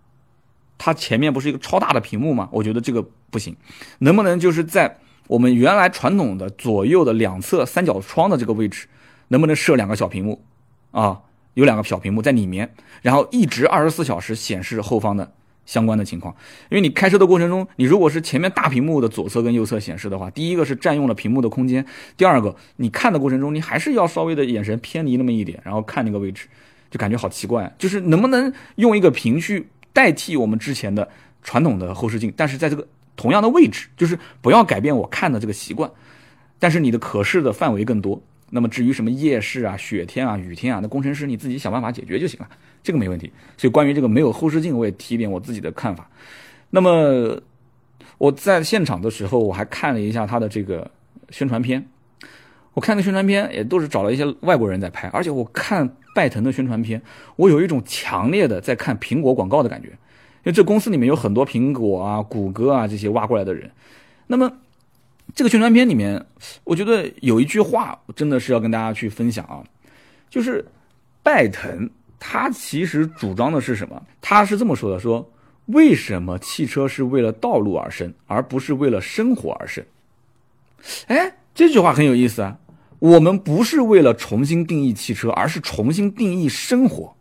它前面不是一个超大的屏幕吗？我觉得这个不行。能不能就是在？我们原来传统的左右的两侧三角窗的这个位置，能不能设两个小屏幕啊？有两个小屏幕在里面，然后一直二十四小时显示后方的相关的情况。因为你开车的过程中，你如果是前面大屏幕的左侧跟右侧显示的话，第一个是占用了屏幕的空间，第二个你看的过程中，你还是要稍微的眼神偏离那么一点，然后看那个位置，就感觉好奇怪。就是能不能用一个屏去代替我们之前的传统的后视镜？但是在这个。同样的位置，就是不要改变我看的这个习惯，但是你的可视的范围更多。那么至于什么夜视啊、雪天啊、雨天啊，那工程师你自己想办法解决就行了，这个没问题。所以关于这个没有后视镜，我也提一点我自己的看法。那么我在现场的时候，我还看了一下他的这个宣传片。我看的宣传片也都是找了一些外国人在拍，而且我看拜腾的宣传片，我有一种强烈的在看苹果广告的感觉。因为这公司里面有很多苹果啊、谷歌啊这些挖过来的人，那么这个宣传片里面，我觉得有一句话真的是要跟大家去分享啊，就是拜腾他其实主张的是什么？他是这么说的：说为什么汽车是为了道路而生，而不是为了生活而生？哎，这句话很有意思啊！我们不是为了重新定义汽车，而是重新定义生活。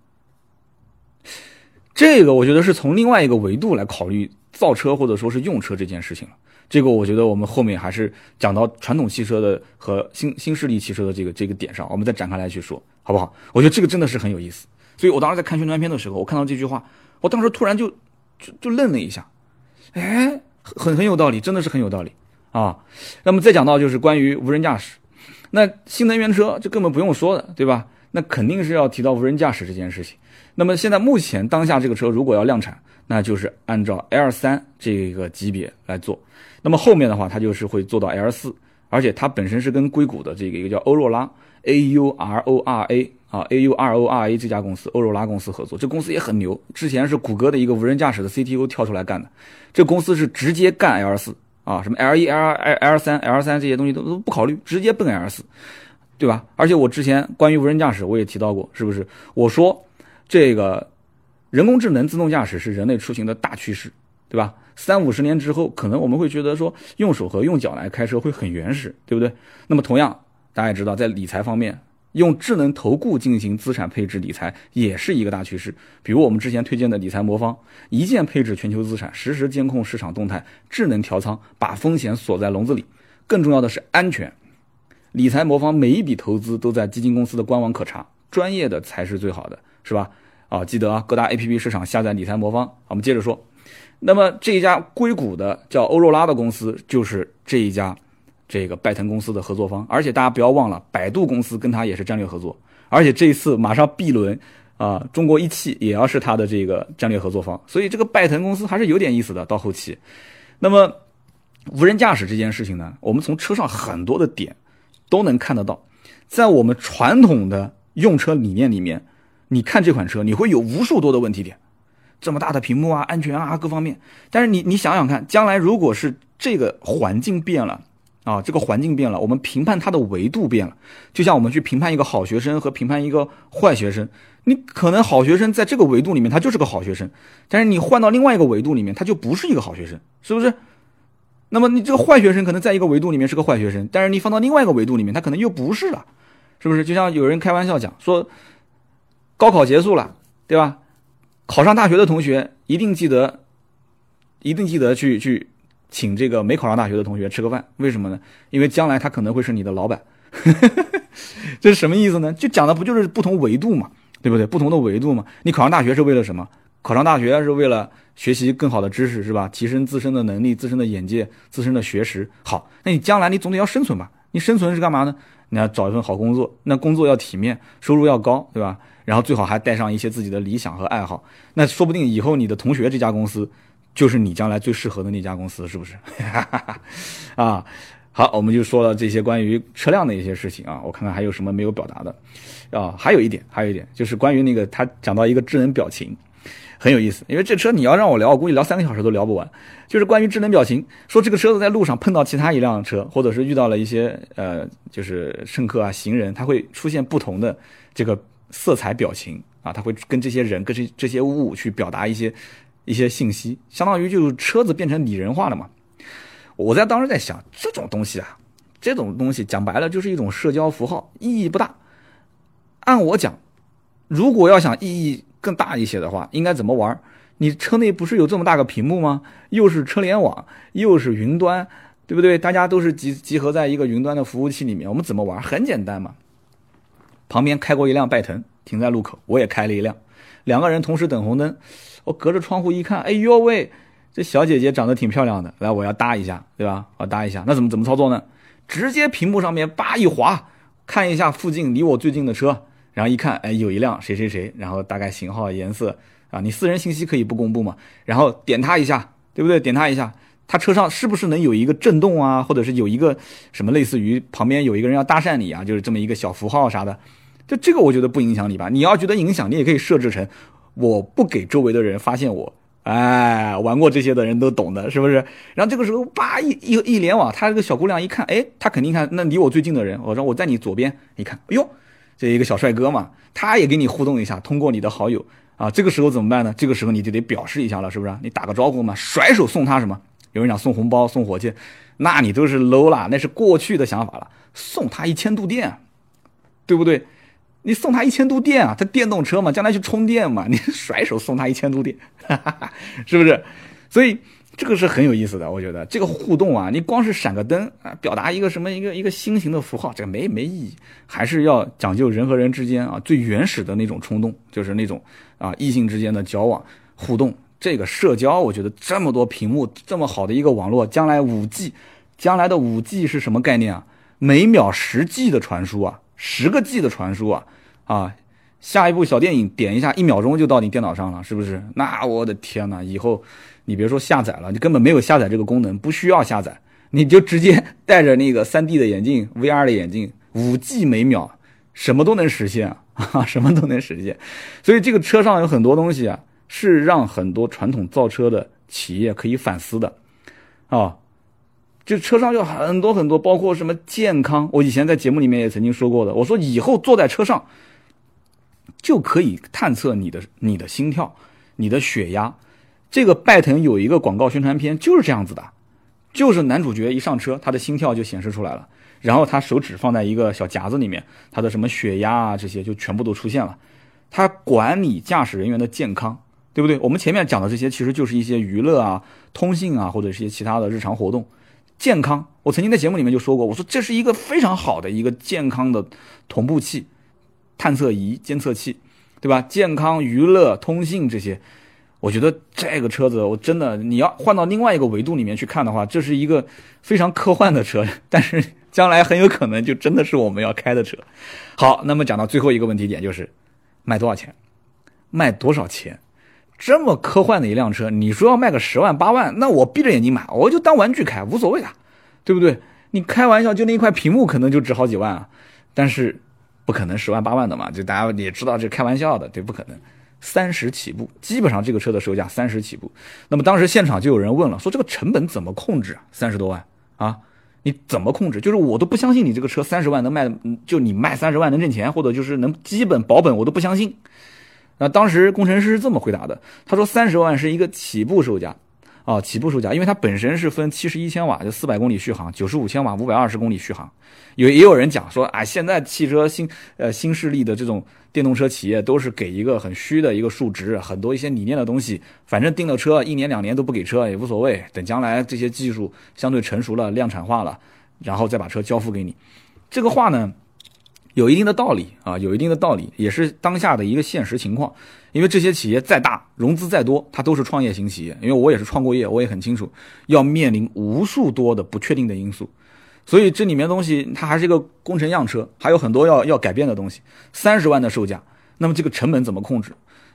这个我觉得是从另外一个维度来考虑造车或者说是用车这件事情了。这个我觉得我们后面还是讲到传统汽车的和新新势力汽车的这个这个点上，我们再展开来去说，好不好？我觉得这个真的是很有意思。所以我当时在看宣传片的时候，我看到这句话，我当时突然就就就愣了一下，哎，很很有道理，真的是很有道理啊。那么再讲到就是关于无人驾驶，那新能源车这根本不用说的，对吧？那肯定是要提到无人驾驶这件事情。那么现在目前当下这个车如果要量产，那就是按照 L 三这个级别来做。那么后面的话，它就是会做到 L 四，而且它本身是跟硅谷的这个一个叫欧若拉 A U R O R A 啊 A U R O R A 这家公司欧若拉公司合作。这公司也很牛，之前是谷歌的一个无人驾驶的 CTO 跳出来干的。这公司是直接干 L 四啊，什么 L 一 L 二 L 三 L 三这些东西都都不考虑，直接奔 L 四，对吧？而且我之前关于无人驾驶我也提到过，是不是？我说。这个人工智能自动驾驶是人类出行的大趋势，对吧？三五十年之后，可能我们会觉得说用手和用脚来开车会很原始，对不对？那么同样，大家也知道，在理财方面，用智能投顾进行资产配置理财也是一个大趋势。比如我们之前推荐的理财魔方，一键配置全球资产，实时监控市场动态，智能调仓，把风险锁在笼子里。更重要的是安全。理财魔方每一笔投资都在基金公司的官网可查，专业的才是最好的，是吧？啊，记得啊，各大 APP 市场下载理财魔方。我们接着说，那么这一家硅谷的叫欧若拉的公司，就是这一家这个拜腾公司的合作方，而且大家不要忘了，百度公司跟他也是战略合作，而且这一次马上 B 轮啊，中国一汽也要是他的这个战略合作方，所以这个拜腾公司还是有点意思的。到后期，那么无人驾驶这件事情呢，我们从车上很多的点。都能看得到，在我们传统的用车理念里面，你看这款车，你会有无数多的问题点，这么大的屏幕啊，安全啊，各方面。但是你你想想看，将来如果是这个环境变了啊，这个环境变了，我们评判它的维度变了，就像我们去评判一个好学生和评判一个坏学生，你可能好学生在这个维度里面他就是个好学生，但是你换到另外一个维度里面，他就不是一个好学生，是不是？那么你这个坏学生可能在一个维度里面是个坏学生，但是你放到另外一个维度里面，他可能又不是了，是不是？就像有人开玩笑讲说，高考结束了，对吧？考上大学的同学一定记得，一定记得去去请这个没考上大学的同学吃个饭，为什么呢？因为将来他可能会是你的老板。这是什么意思呢？就讲的不就是不同维度嘛，对不对？不同的维度嘛。你考上大学是为了什么？考上大学是为了。学习更好的知识是吧？提升自身的能力、自身的眼界、自身的学识。好，那你将来你总得要生存吧？你生存是干嘛呢？你要找一份好工作，那工作要体面，收入要高，对吧？然后最好还带上一些自己的理想和爱好。那说不定以后你的同学这家公司，就是你将来最适合的那家公司，是不是？啊，好，我们就说了这些关于车辆的一些事情啊。我看看还有什么没有表达的啊？还有一点，还有一点就是关于那个他讲到一个智能表情。很有意思，因为这车你要让我聊，我估计聊三个小时都聊不完。就是关于智能表情，说这个车子在路上碰到其他一辆车，或者是遇到了一些呃，就是乘客啊、行人，它会出现不同的这个色彩表情啊，它会跟这些人、跟这这些物去表达一些一些信息，相当于就是车子变成拟人化了嘛。我在当时在想，这种东西啊，这种东西讲白了就是一种社交符号，意义不大。按我讲，如果要想意义。更大一些的话，应该怎么玩？你车内不是有这么大个屏幕吗？又是车联网，又是云端，对不对？大家都是集集合在一个云端的服务器里面，我们怎么玩？很简单嘛。旁边开过一辆拜腾，停在路口，我也开了一辆，两个人同时等红灯，我隔着窗户一看，哎呦喂，这小姐姐长得挺漂亮的，来我要搭一下，对吧？我搭一下，那怎么怎么操作呢？直接屏幕上面叭一划，看一下附近离我最近的车。然后一看，哎，有一辆谁谁谁，然后大概型号、颜色啊，你私人信息可以不公布嘛？然后点他一下，对不对？点他一下，他车上是不是能有一个震动啊，或者是有一个什么类似于旁边有一个人要搭讪你啊，就是这么一个小符号啥的？就这个我觉得不影响你吧？你要觉得影响，你也可以设置成我不给周围的人发现我。哎，玩过这些的人都懂的，是不是？然后这个时候，叭一一一联网，他这个小姑娘一看，哎，他肯定看那离我最近的人，我说我在你左边，一看，哎呦。这一个小帅哥嘛，他也给你互动一下，通过你的好友啊，这个时候怎么办呢？这个时候你就得表示一下了，是不是？你打个招呼嘛，甩手送他什么？有人讲送红包、送火箭，那你都是 low 了，那是过去的想法了。送他一千度电，对不对？你送他一千度电啊，他电动车嘛，将来去充电嘛，你 甩手送他一千度电，哈 哈是不是？所以。这个是很有意思的，我觉得这个互动啊，你光是闪个灯啊，表达一个什么一个一个心形的符号，这个没没意义，还是要讲究人和人之间啊最原始的那种冲动，就是那种啊异性之间的交往互动，这个社交，我觉得这么多屏幕，这么好的一个网络，将来五 G，将来的五 G 是什么概念啊？每秒十 G 的传输啊，十个 G 的传输啊，啊，下一部小电影点一下，一秒钟就到你电脑上了，是不是？那我的天呐，以后。你别说下载了，你根本没有下载这个功能，不需要下载，你就直接 戴着那个 3D 的眼镜、VR 的眼镜，5G 每秒，什么都能实现啊，什么都能实现。所以这个车上有很多东西啊，是让很多传统造车的企业可以反思的啊。就车上有很多很多，包括什么健康，我以前在节目里面也曾经说过的，我说以后坐在车上就可以探测你的你的心跳、你的血压。这个拜腾有一个广告宣传片就是这样子的，就是男主角一上车，他的心跳就显示出来了，然后他手指放在一个小夹子里面，他的什么血压啊这些就全部都出现了。他管理驾驶人员的健康，对不对？我们前面讲的这些其实就是一些娱乐啊、通信啊或者是一些其他的日常活动，健康。我曾经在节目里面就说过，我说这是一个非常好的一个健康的同步器、探测仪、监测器，对吧？健康、娱乐、通信这些，我觉得这个车子我真的你要换到另外一个维度里面去看的话，这是一个非常科幻的车，但是将来很有可能就真的是我们要开的车。好，那么讲到最后一个问题点就是卖多少钱？卖多少钱？这么科幻的一辆车，你说要卖个十万八万，那我闭着眼睛买，我就当玩具开，无所谓的，对不对？你开玩笑，就那一块屏幕可能就值好几万啊，但是不可能十万八万的嘛，就大家也知道这开玩笑的，对，不可能，三十起步，基本上这个车的售价三十起步。那么当时现场就有人问了，说这个成本怎么控制啊？三十多万啊，你怎么控制？就是我都不相信你这个车三十万能卖，就你卖三十万能挣钱，或者就是能基本保本，我都不相信。那当时工程师是这么回答的，他说三十万是一个起步售价，啊，起步售价，因为它本身是分七十一千瓦就四百公里续航，九十五千瓦五百二十公里续航。有也有人讲说，啊，现在汽车新呃新势力的这种电动车企业都是给一个很虚的一个数值，很多一些理念的东西，反正订了车一年两年都不给车也无所谓，等将来这些技术相对成熟了量产化了，然后再把车交付给你。这个话呢？有一定的道理啊，有一定的道理，也是当下的一个现实情况。因为这些企业再大，融资再多，它都是创业型企业。因为我也是创过业，我也很清楚，要面临无数多的不确定的因素。所以这里面东西，它还是一个工程样车，还有很多要要改变的东西。三十万的售价，那么这个成本怎么控制？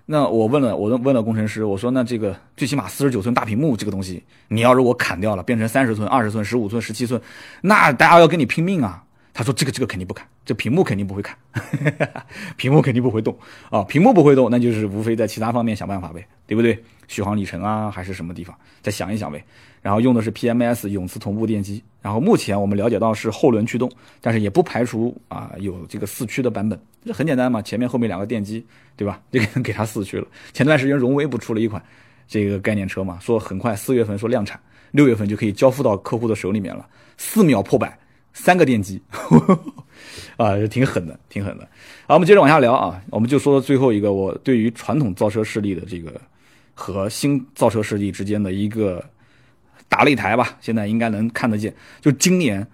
那我问了，我问了工程师，我说那这个最起码四十九寸大屏幕这个东西，你要如果砍掉了，变成三十寸、二十寸、十五寸、十七寸，那大家要跟你拼命啊！他说：“这个这个肯定不砍，这屏幕肯定不会砍，屏幕肯定不会动啊，屏幕不会动，那就是无非在其他方面想办法呗，对不对？续航里程啊，还是什么地方，再想一想呗。然后用的是 PMS 永磁同步电机，然后目前我们了解到是后轮驱动，但是也不排除啊有这个四驱的版本。这很简单嘛，前面后面两个电机，对吧？这个给它四驱了。前段时间荣威不出了一款这个概念车嘛，说很快四月份说量产，六月份就可以交付到客户的手里面了，四秒破百。”三个电机，啊，挺狠的，挺狠的。好，我们接着往下聊啊，我们就说最后一个，我对于传统造车势力的这个和新造车势力之间的一个打擂台吧。现在应该能看得见，就今年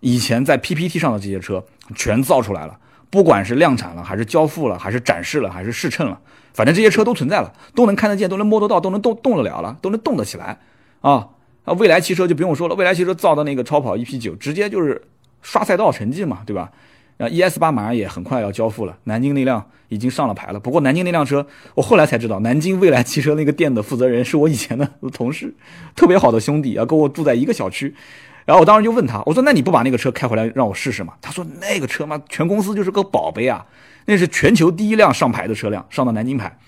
以前在 PPT 上的这些车全造出来了，不管是量产了，还是交付了，还是展示了，还是试乘了，反正这些车都存在了，都能看得见，都能摸得到，都能动动得了了，都能动得起来啊。啊，未来汽车就不用说了，未来汽车造的那个超跑 EP 九，直接就是刷赛道成绩嘛，对吧？啊，ES 八马上也很快要交付了，南京那辆已经上了牌了。不过南京那辆车，我后来才知道，南京未来汽车那个店的负责人是我以前的同事，特别好的兄弟啊，跟我住在一个小区。然后我当时就问他，我说那你不把那个车开回来让我试试吗？他说那个车嘛，全公司就是个宝贝啊，那是全球第一辆上牌的车辆，上到南京牌。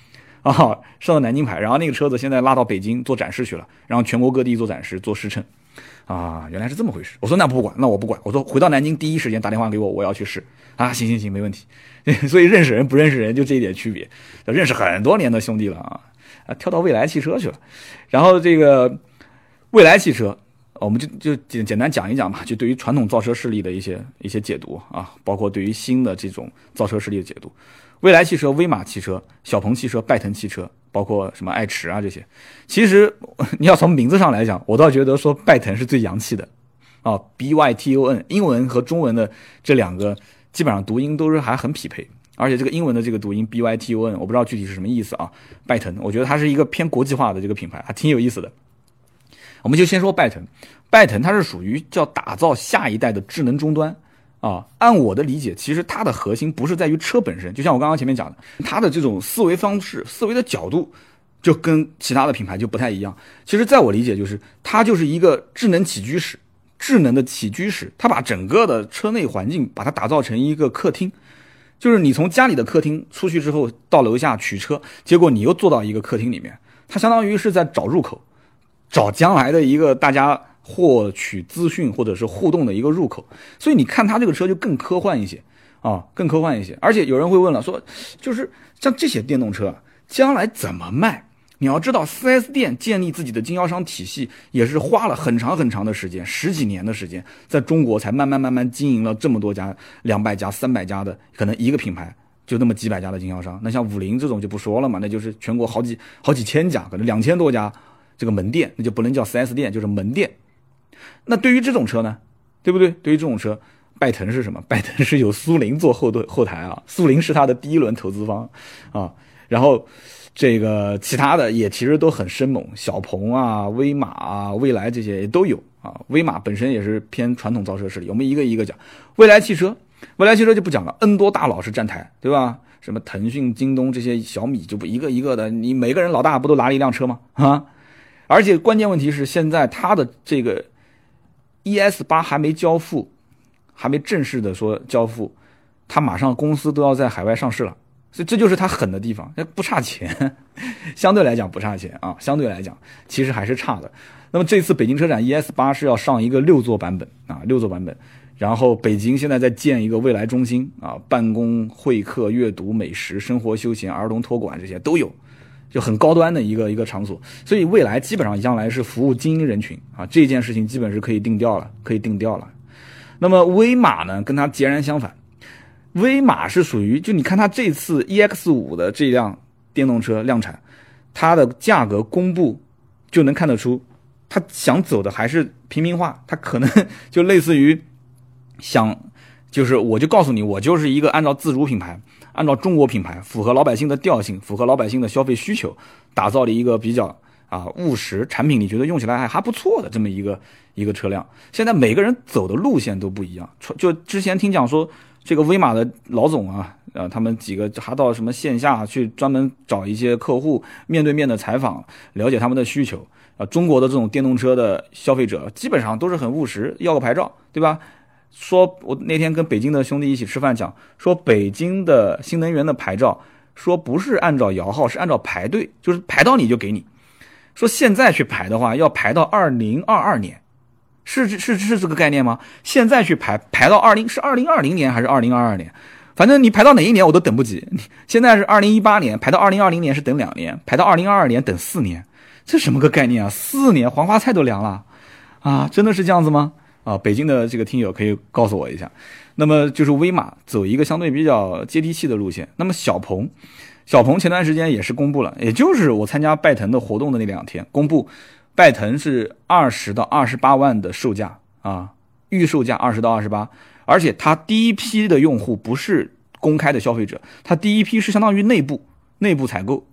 啊，上到南京牌，然后那个车子现在拉到北京做展示去了，然后全国各地做展示、做试乘，啊，原来是这么回事。我说那不管，那我不管。我说回到南京第一时间打电话给我，我要去试。啊，行行行，没问题。所以认识人不认识人就这一点区别，认识很多年的兄弟了啊，啊，跳到未来汽车去了。然后这个未来汽车，我们就就简简单讲一讲吧，就对于传统造车势力的一些一些解读啊，包括对于新的这种造车势力的解读。未来汽车、威马汽车、小鹏汽车、拜腾汽车，包括什么爱驰啊这些，其实你要从名字上来讲，我倒觉得说拜腾是最洋气的，啊，B Y T O N，英文和中文的这两个基本上读音都是还很匹配，而且这个英文的这个读音 B Y T O N，我不知道具体是什么意思啊。拜腾，我觉得它是一个偏国际化的这个品牌，还挺有意思的。我们就先说拜腾，拜腾它是属于叫打造下一代的智能终端。啊，按我的理解，其实它的核心不是在于车本身，就像我刚刚前面讲的，它的这种思维方式、思维的角度，就跟其他的品牌就不太一样。其实，在我理解，就是它就是一个智能起居室，智能的起居室，它把整个的车内环境把它打造成一个客厅，就是你从家里的客厅出去之后，到楼下取车，结果你又坐到一个客厅里面，它相当于是在找入口，找将来的一个大家。获取资讯或者是互动的一个入口，所以你看它这个车就更科幻一些啊，更科幻一些。而且有人会问了，说就是像这些电动车将来怎么卖？你要知道，4S 店建立自己的经销商体系也是花了很长很长的时间，十几年的时间，在中国才慢慢慢慢经营了这么多家、两百家、三百家的，可能一个品牌就那么几百家的经销商。那像五菱这种就不说了嘛，那就是全国好几好几千家，可能两千多家这个门店，那就不能叫 4S 店，就是门店。那对于这种车呢，对不对？对于这种车，拜腾是什么？拜腾是有苏宁做后盾后台啊，苏宁是它的第一轮投资方啊。然后这个其他的也其实都很生猛，小鹏啊、威马啊、蔚来这些也都有啊。威马本身也是偏传统造车势力，我们一个一个讲。蔚来汽车，蔚来汽车就不讲了，N 多大佬是站台，对吧？什么腾讯、京东这些小米就不一个一个的，你每个人老大不都拿了一辆车吗？啊！而且关键问题是，现在它的这个 ES 八还没交付，还没正式的说交付，它马上公司都要在海外上市了，所以这就是它狠的地方，不差钱，相对来讲不差钱啊，相对来讲其实还是差的。那么这次北京车展 ES 八是要上一个六座版本啊，六座版本。然后北京现在在建一个未来中心啊，办公、会客、阅读、美食、生活休闲、儿童托管这些都有，就很高端的一个一个场所。所以未来基本上将来是服务精英人群啊，这件事情基本是可以定调了，可以定调了。那么威马呢，跟它截然相反，威马是属于就你看它这次 EX 五的这辆电动车量产，它的价格公布就能看得出，它想走的还是平民化，它可能就类似于。想，就是我就告诉你，我就是一个按照自主品牌，按照中国品牌，符合老百姓的调性，符合老百姓的消费需求，打造了一个比较啊务实产品，你觉得用起来还还不错的这么一个一个车辆。现在每个人走的路线都不一样，就之前听讲说，这个威马的老总啊，呃，他们几个还到什么线下去专门找一些客户，面对面的采访，了解他们的需求。啊，中国的这种电动车的消费者基本上都是很务实，要个牌照，对吧？说，我那天跟北京的兄弟一起吃饭，讲说北京的新能源的牌照，说不是按照摇号，是按照排队，就是排到你就给你。说现在去排的话，要排到二零二二年，是是是这个概念吗？现在去排排到二零是二零二零年还是二零二二年？反正你排到哪一年我都等不及。你 现在是二零一八年，排到二零二零年是等两年，排到二零二二年等四年，这什么个概念啊？四年黄花菜都凉了啊！真的是这样子吗？啊，北京的这个听友可以告诉我一下。那么就是威马走一个相对比较接地气的路线。那么小鹏，小鹏前段时间也是公布了，也就是我参加拜腾的活动的那两天，公布拜腾是二十到二十八万的售价啊，预售价二十到二十八，而且它第一批的用户不是公开的消费者，它第一批是相当于内部内部采购，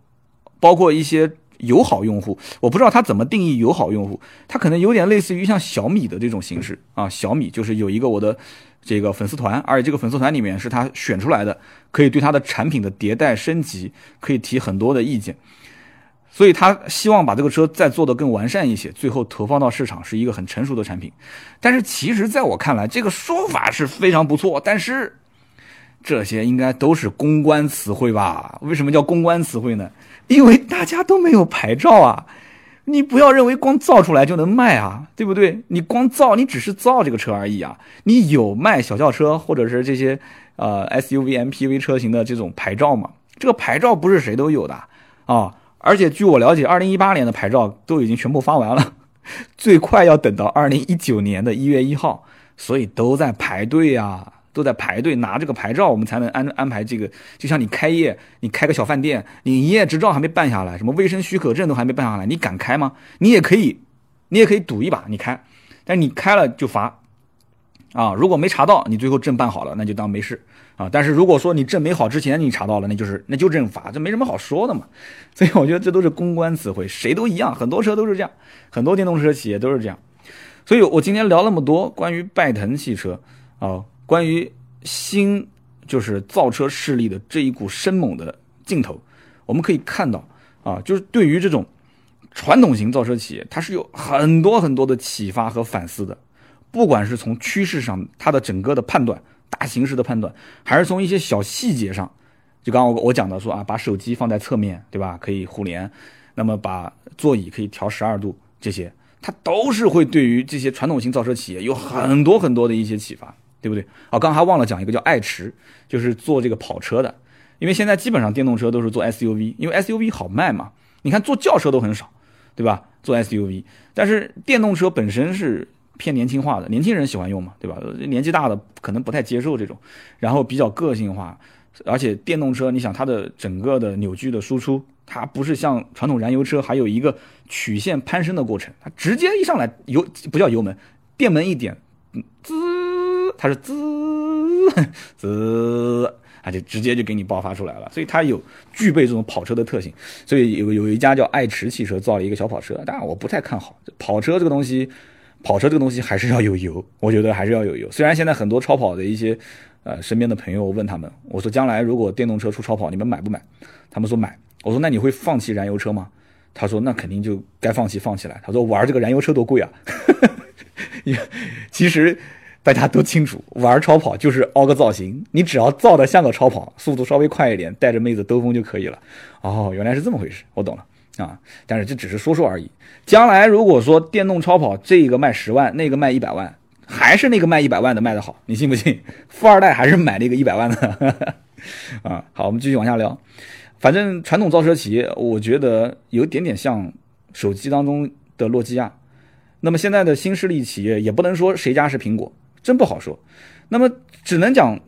包括一些。友好用户，我不知道他怎么定义友好用户，他可能有点类似于像小米的这种形式啊。小米就是有一个我的这个粉丝团，而且这个粉丝团里面是他选出来的，可以对他的产品的迭代升级，可以提很多的意见。所以他希望把这个车再做得更完善一些，最后投放到市场是一个很成熟的产品。但是其实在我看来，这个说法是非常不错，但是这些应该都是公关词汇吧？为什么叫公关词汇呢？因为大家都没有牌照啊，你不要认为光造出来就能卖啊，对不对？你光造，你只是造这个车而已啊。你有卖小轿车或者是这些呃 SUV、MPV 车型的这种牌照吗？这个牌照不是谁都有的啊。而且据我了解，二零一八年的牌照都已经全部发完了，最快要等到二零一九年的一月一号，所以都在排队啊。都在排队拿这个牌照，我们才能安安排这个。就像你开业，你开个小饭店，你营业执照还没办下来，什么卫生许可证都还没办下来，你敢开吗？你也可以，你也可以赌一把，你开，但你开了就罚啊！如果没查到，你最后证办好了，那就当没事啊。但是如果说你证没好之前你查到了，那就是那就认罚，这没什么好说的嘛。所以我觉得这都是公关词汇，谁都一样，很多车都是这样，很多电动车企业都是这样。所以我今天聊那么多关于拜腾汽车啊。关于新就是造车势力的这一股生猛的劲头，我们可以看到啊，就是对于这种传统型造车企业，它是有很多很多的启发和反思的。不管是从趋势上，它的整个的判断、大形势的判断，还是从一些小细节上，就刚刚我我讲的说啊，把手机放在侧面对吧，可以互联，那么把座椅可以调十二度，这些它都是会对于这些传统型造车企业有很多很多的一些启发。对不对？啊，刚还忘了讲一个叫爱驰，就是做这个跑车的。因为现在基本上电动车都是做 SUV，因为 SUV 好卖嘛。你看做轿车都很少，对吧？做 SUV，但是电动车本身是偏年轻化的，年轻人喜欢用嘛，对吧？年纪大的可能不太接受这种，然后比较个性化，而且电动车，你想它的整个的扭矩的输出，它不是像传统燃油车还有一个曲线攀升的过程，它直接一上来油不叫油门。电门一点，滋，它是滋滋，它就直接就给你爆发出来了。所以它有具备这种跑车的特性。所以有有一家叫爱驰汽车造了一个小跑车，当然我不太看好跑车这个东西。跑车这个东西还是要有油，我觉得还是要有油。虽然现在很多超跑的一些呃身边的朋友问他们，我说将来如果电动车出超跑，你们买不买？他们说买。我说那你会放弃燃油车吗？他说那肯定就该放弃放弃了。他说玩这个燃油车多贵啊！其实大家都清楚，玩超跑就是凹个造型，你只要造的像个超跑，速度稍微快一点，带着妹子兜风就可以了。哦，原来是这么回事，我懂了。啊，但是这只是说说而已。将来如果说电动超跑这个卖十万，那个卖一百万，还是那个卖一百万的卖的好，你信不信？富二代还是买那个一百万的。啊，好，我们继续往下聊。反正传统造车企业，我觉得有点点像手机当中的诺基亚。那么现在的新势力企业，也不能说谁家是苹果，真不好说。那么只能讲，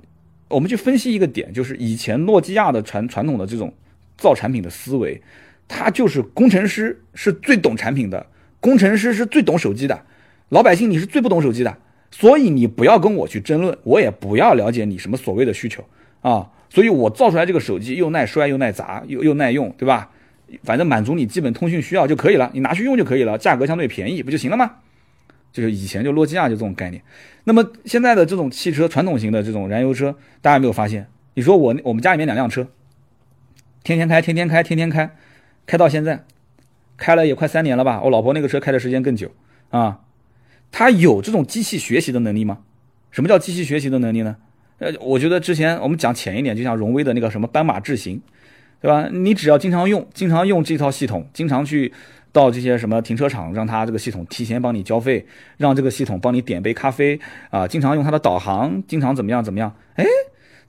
我们去分析一个点，就是以前诺基亚的传传统的这种造产品的思维。它就是工程师，是最懂产品的。工程师是最懂手机的，老百姓你是最不懂手机的，所以你不要跟我去争论，我也不要了解你什么所谓的需求啊。所以我造出来这个手机又耐摔又耐砸又又耐用，对吧？反正满足你基本通讯需要就可以了，你拿去用就可以了，价格相对便宜不就行了吗？就是以前就诺基亚就这种概念。那么现在的这种汽车传统型的这种燃油车，大家有没有发现？你说我我们家里面两辆车，天天开天天开天天开。开到现在，开了也快三年了吧？我老婆那个车开的时间更久啊。它有这种机器学习的能力吗？什么叫机器学习的能力呢？呃，我觉得之前我们讲浅一点，就像荣威的那个什么斑马智行，对吧？你只要经常用，经常用这套系统，经常去到这些什么停车场，让它这个系统提前帮你交费，让这个系统帮你点杯咖啡啊，经常用它的导航，经常怎么样怎么样？哎。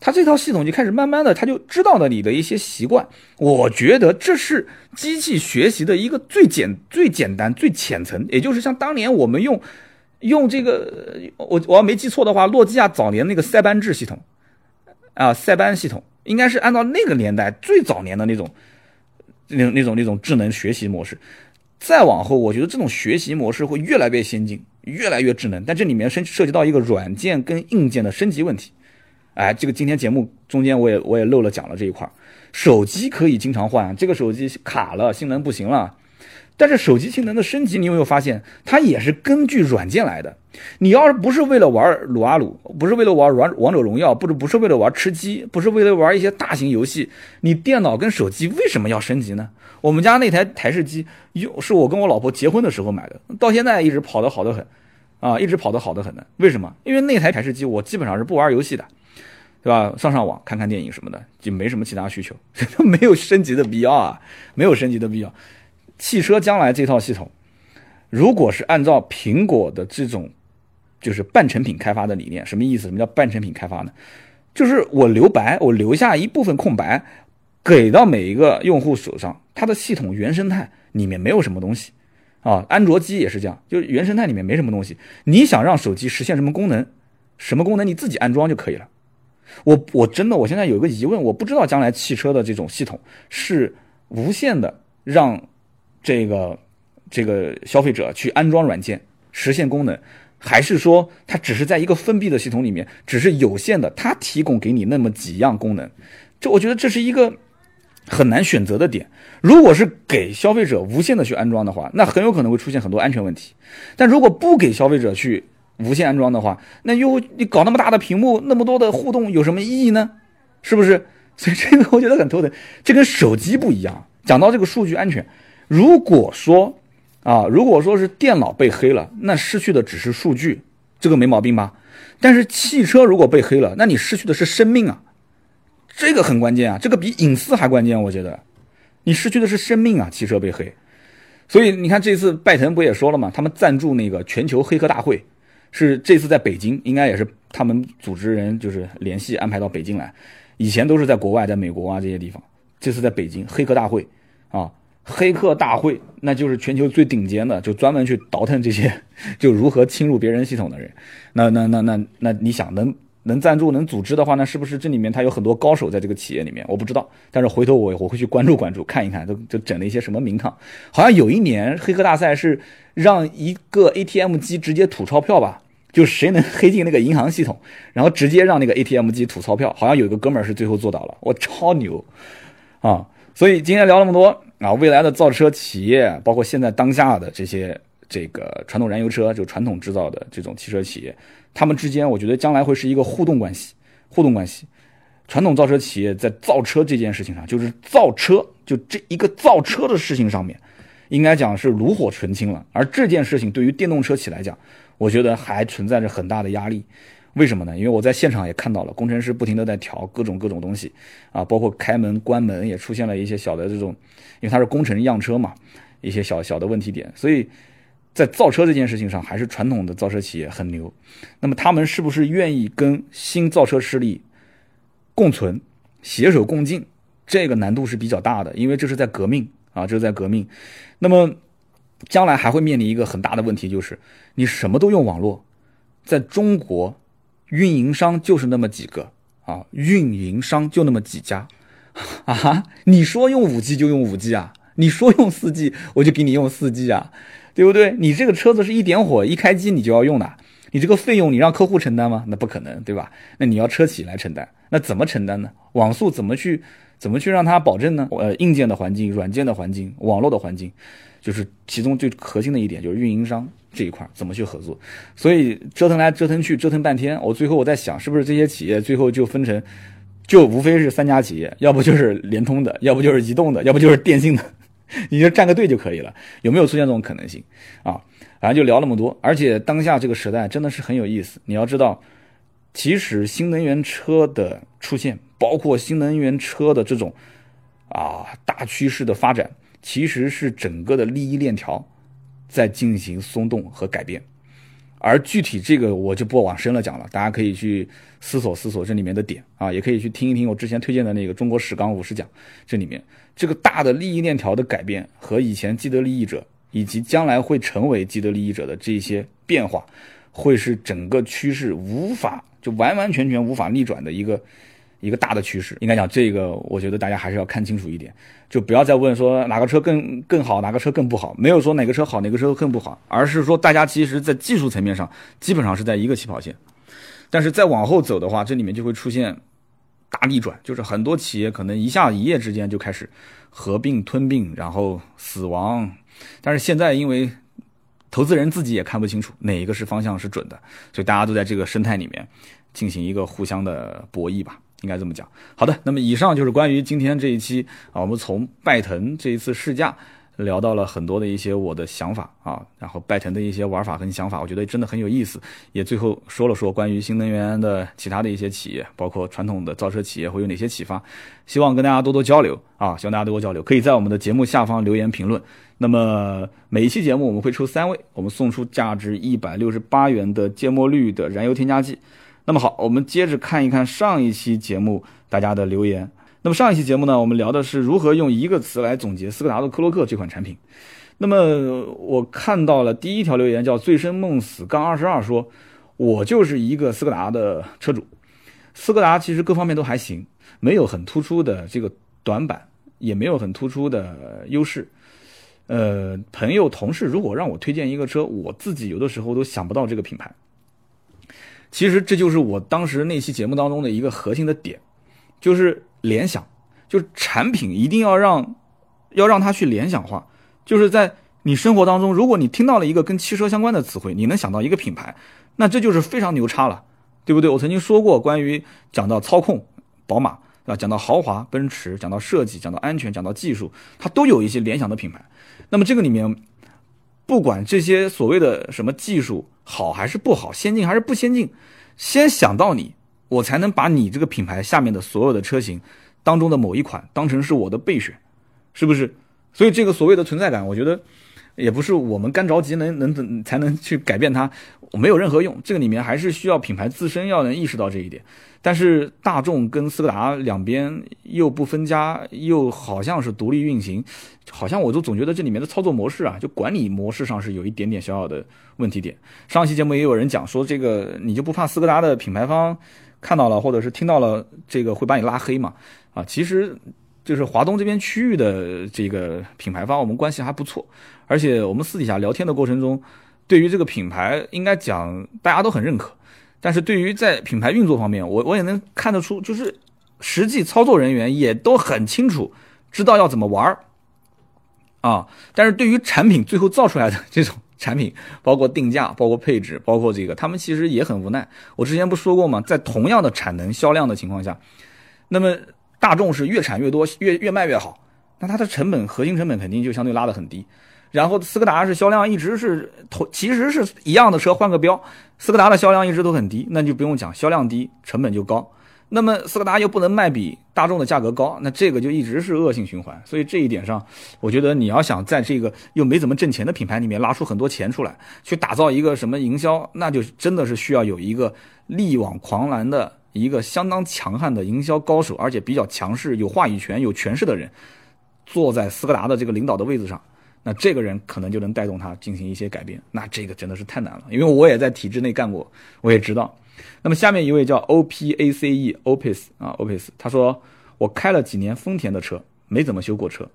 它这套系统就开始慢慢的，它就知道了你的一些习惯。我觉得这是机器学习的一个最简、最简单、最浅层，也就是像当年我们用用这个，我我要没记错的话，诺基亚早年那个塞班制系统啊，塞班系统应该是按照那个年代最早年的那种那种那种那种智能学习模式。再往后，我觉得这种学习模式会越来越先进，越来越智能。但这里面涉涉及到一个软件跟硬件的升级问题。哎，这个今天节目中间我也我也漏了讲了这一块手机可以经常换，这个手机卡了，性能不行了。但是手机性能的升级，你有没有发现，它也是根据软件来的？你要是不是为了玩撸啊撸，不是为了玩王王者荣耀，不是不是为了玩吃鸡，不是为了玩一些大型游戏，你电脑跟手机为什么要升级呢？我们家那台台式机，又是我跟我老婆结婚的时候买的，到现在一直跑得好得很，啊，一直跑得好得很呢。为什么？因为那台台式机我基本上是不玩游戏的。对吧？上上网、看看电影什么的，就没什么其他需求，没有升级的必要啊，没有升级的必要。汽车将来这套系统，如果是按照苹果的这种就是半成品开发的理念，什么意思？什么叫半成品开发呢？就是我留白，我留下一部分空白，给到每一个用户手上，它的系统原生态里面没有什么东西啊。安卓机也是这样，就是原生态里面没什么东西。你想让手机实现什么功能，什么功能你自己安装就可以了。我我真的我现在有一个疑问，我不知道将来汽车的这种系统是无限的让这个这个消费者去安装软件实现功能，还是说它只是在一个封闭的系统里面，只是有限的，它提供给你那么几样功能？这我觉得这是一个很难选择的点。如果是给消费者无限的去安装的话，那很有可能会出现很多安全问题。但如果不给消费者去，无限安装的话，那又你搞那么大的屏幕，那么多的互动有什么意义呢？是不是？所以这个我觉得很头疼。这跟手机不一样。讲到这个数据安全，如果说啊，如果说是电脑被黑了，那失去的只是数据，这个没毛病吧？但是汽车如果被黑了，那你失去的是生命啊，这个很关键啊，这个比隐私还关键。我觉得你失去的是生命啊，汽车被黑。所以你看这次拜腾不也说了吗？他们赞助那个全球黑客大会。是这次在北京，应该也是他们组织人就是联系安排到北京来。以前都是在国外，在美国啊这些地方。这次在北京黑客大会啊，黑客大会那就是全球最顶尖的，就专门去倒腾这些 就如何侵入别人系统的人。那那那那那你想能能赞助、能组织的话那，是不是这里面他有很多高手在这个企业里面？我不知道，但是回头我我会去关注关注，看一看都都整了一些什么名堂。好像有一年黑客大赛是让一个 ATM 机直接吐钞票吧，就谁能黑进那个银行系统，然后直接让那个 ATM 机吐钞票。好像有一个哥们儿是最后做到了，我超牛啊！所以今天聊那么多啊，未来的造车企业，包括现在当下的这些这个传统燃油车，就传统制造的这种汽车企业。他们之间，我觉得将来会是一个互动关系，互动关系。传统造车企业在造车这件事情上，就是造车，就这一个造车的事情上面，应该讲是炉火纯青了。而这件事情对于电动车企来讲，我觉得还存在着很大的压力。为什么呢？因为我在现场也看到了，工程师不停的在调各种各种东西，啊，包括开门关门也出现了一些小的这种，因为它是工程样车嘛，一些小小的问题点，所以。在造车这件事情上，还是传统的造车企业很牛。那么他们是不是愿意跟新造车势力共存、携手共进？这个难度是比较大的，因为这是在革命啊，这是在革命。那么将来还会面临一个很大的问题，就是你什么都用网络，在中国运营商就是那么几个啊，运营商就那么几家 啊。你说用五 G 就用五 G 啊，你说用四 G 我就给你用四 G 啊。对不对？你这个车子是一点火一开机你就要用的，你这个费用你让客户承担吗？那不可能，对吧？那你要车企来承担，那怎么承担呢？网速怎么去怎么去让它保证呢？呃，硬件的环境、软件的环境、网络的环境，就是其中最核心的一点，就是运营商这一块怎么去合作。所以折腾来折腾去，折腾半天，我最后我在想，是不是这些企业最后就分成，就无非是三家企业，要不就是联通的，要不就是移动的，要不就是电信的。你就站个队就可以了，有没有出现这种可能性啊？反正就聊那么多，而且当下这个时代真的是很有意思。你要知道，其实新能源车的出现，包括新能源车的这种啊大趋势的发展，其实是整个的利益链条在进行松动和改变。而具体这个我就不往深了讲了，大家可以去思索思索这里面的点啊，也可以去听一听我之前推荐的那个《中国史纲五十讲》，这里面这个大的利益链条的改变和以前既得利益者以及将来会成为既得利益者的这些变化，会是整个趋势无法就完完全全无法逆转的一个。一个大的趋势，应该讲这个，我觉得大家还是要看清楚一点，就不要再问说哪个车更更好，哪个车更不好，没有说哪个车好，哪个车更不好，而是说大家其实在技术层面上基本上是在一个起跑线，但是再往后走的话，这里面就会出现大逆转，就是很多企业可能一下一夜之间就开始合并吞并，然后死亡，但是现在因为投资人自己也看不清楚哪一个是方向是准的，所以大家都在这个生态里面进行一个互相的博弈吧。应该这么讲。好的，那么以上就是关于今天这一期啊，我们从拜腾这一次试驾聊到了很多的一些我的想法啊，然后拜腾的一些玩法跟想法，我觉得真的很有意思。也最后说了说关于新能源的其他的一些企业，包括传统的造车企业会有哪些启发，希望跟大家多多交流啊，希望大家多多交流，可以在我们的节目下方留言评论。那么每一期节目我们会抽三位，我们送出价值一百六十八元的芥末绿的燃油添加剂。那么好，我们接着看一看上一期节目大家的留言。那么上一期节目呢，我们聊的是如何用一个词来总结斯柯达的科洛克这款产品。那么我看到了第一条留言叫“醉生梦死杠二十二”，说我就是一个斯柯达的车主。斯柯达其实各方面都还行，没有很突出的这个短板，也没有很突出的优势。呃，朋友同事如果让我推荐一个车，我自己有的时候都想不到这个品牌。其实这就是我当时那期节目当中的一个核心的点，就是联想，就是产品一定要让，要让它去联想化。就是在你生活当中，如果你听到了一个跟汽车相关的词汇，你能想到一个品牌，那这就是非常牛叉了，对不对？我曾经说过，关于讲到操控，宝马啊，讲到豪华，奔驰，讲到设计，讲到安全，讲到技术，它都有一些联想的品牌。那么这个里面，不管这些所谓的什么技术。好还是不好，先进还是不先进，先想到你，我才能把你这个品牌下面的所有的车型当中的某一款当成是我的备选，是不是？所以这个所谓的存在感，我觉得。也不是我们干着急能能怎才能去改变它，没有任何用。这个里面还是需要品牌自身要能意识到这一点。但是大众跟斯柯达两边又不分家，又好像是独立运行，好像我都总觉得这里面的操作模式啊，就管理模式上是有一点点小小的问题点。上期节目也有人讲说，这个你就不怕斯柯达的品牌方看到了或者是听到了这个会把你拉黑嘛？啊，其实就是华东这边区域的这个品牌方，我们关系还不错，而且我们私底下聊天的过程中，对于这个品牌应该讲大家都很认可，但是对于在品牌运作方面，我我也能看得出，就是实际操作人员也都很清楚，知道要怎么玩儿啊，但是对于产品最后造出来的这种。产品包括定价，包括配置，包括这个，他们其实也很无奈。我之前不说过吗？在同样的产能销量的情况下，那么大众是越产越多，越越卖越好，那它的成本核心成本肯定就相对拉得很低。然后斯柯达是销量一直是同，其实是一样的车换个标，斯柯达的销量一直都很低，那就不用讲，销量低成本就高。那么斯柯达又不能卖比大众的价格高，那这个就一直是恶性循环。所以这一点上，我觉得你要想在这个又没怎么挣钱的品牌里面拉出很多钱出来，去打造一个什么营销，那就真的是需要有一个力挽狂澜的一个相当强悍的营销高手，而且比较强势、有话语权、有权势的人，坐在斯柯达的这个领导的位置上，那这个人可能就能带动他进行一些改变。那这个真的是太难了，因为我也在体制内干过，我也知道。那么下面一位叫 O P A C E Opus 啊 Opus，他说我开了几年丰田的车，没怎么修过车，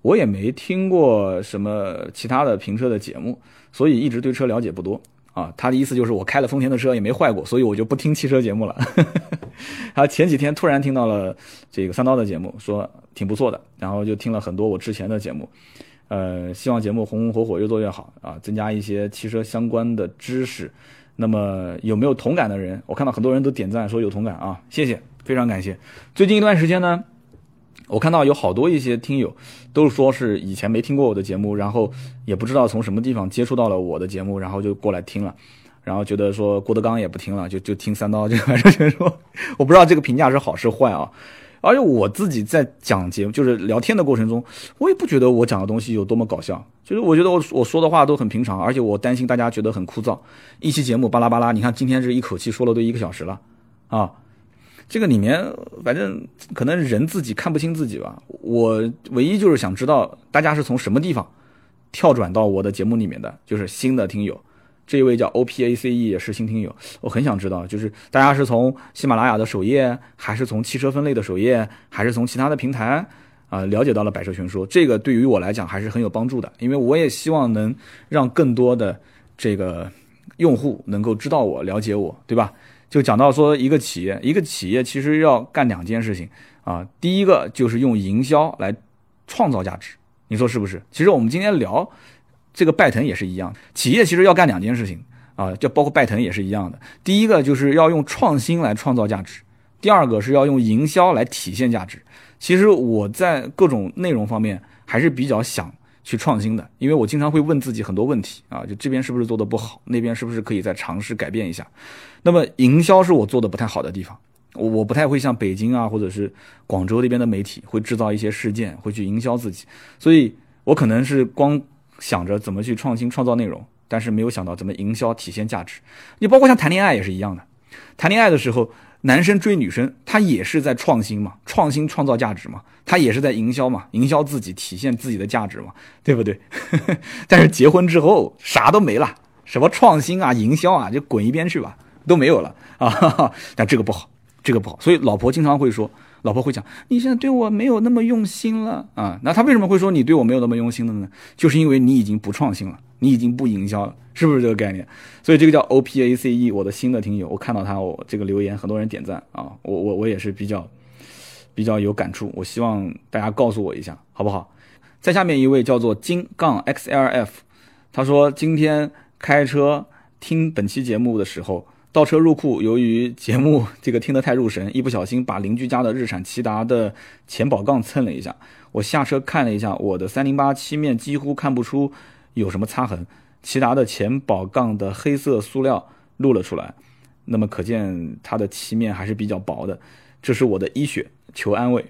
我也没听过什么其他的评车的节目，所以一直对车了解不多啊。他的意思就是我开了丰田的车也没坏过，所以我就不听汽车节目了。他前几天突然听到了这个三刀的节目，说挺不错的，然后就听了很多我之前的节目，呃，希望节目红红火火越做越好啊，增加一些汽车相关的知识。那么有没有同感的人？我看到很多人都点赞说有同感啊，谢谢，非常感谢。最近一段时间呢，我看到有好多一些听友都说是以前没听过我的节目，然后也不知道从什么地方接触到了我的节目，然后就过来听了，然后觉得说郭德纲也不听了，就就听三刀这个，反正说我不知道这个评价是好是坏啊。而且我自己在讲节目，就是聊天的过程中，我也不觉得我讲的东西有多么搞笑。就是我觉得我我说的话都很平常，而且我担心大家觉得很枯燥。一期节目巴拉巴拉，你看今天是一口气说了都一个小时了，啊，这个里面反正可能人自己看不清自己吧。我唯一就是想知道大家是从什么地方跳转到我的节目里面的，就是新的听友。这位叫 O P A C E 也是新听友，我很想知道，就是大家是从喜马拉雅的首页，还是从汽车分类的首页，还是从其他的平台啊了解到了百车全说？这个对于我来讲还是很有帮助的，因为我也希望能让更多的这个用户能够知道我、了解我，对吧？就讲到说一个企业，一个企业其实要干两件事情啊，第一个就是用营销来创造价值，你说是不是？其实我们今天聊。这个拜腾也是一样，企业其实要干两件事情啊，就包括拜腾也是一样的。第一个就是要用创新来创造价值，第二个是要用营销来体现价值。其实我在各种内容方面还是比较想去创新的，因为我经常会问自己很多问题啊，就这边是不是做的不好，那边是不是可以再尝试改变一下。那么营销是我做的不太好的地方，我我不太会像北京啊或者是广州那边的媒体会制造一些事件，会去营销自己，所以我可能是光。想着怎么去创新创造内容，但是没有想到怎么营销体现价值。你包括像谈恋爱也是一样的，谈恋爱的时候，男生追女生，他也是在创新嘛，创新创造价值嘛，他也是在营销嘛，营销自己体现自己的价值嘛，对不对？但是结婚之后啥都没了，什么创新啊、营销啊，就滚一边去吧，都没有了啊。但这个不好，这个不好，所以老婆经常会说。老婆会讲，你现在对我没有那么用心了啊？那他为什么会说你对我没有那么用心了呢？就是因为你已经不创新了，你已经不营销了，是不是这个概念？所以这个叫 O P A C E，我的新的听友，我看到他我这个留言，很多人点赞啊，我我我也是比较比较有感触，我希望大家告诉我一下，好不好？在下面一位叫做金杠 X L F，他说今天开车听本期节目的时候。倒车入库，由于节目 这个听得太入神，一不小心把邻居家的日产骐达的前保杠蹭了一下。我下车看了一下，我的三零八漆面几乎看不出有什么擦痕，骐达的前保杠的黑色塑料露了出来，那么可见它的漆面还是比较薄的。这是我的医血，求安慰。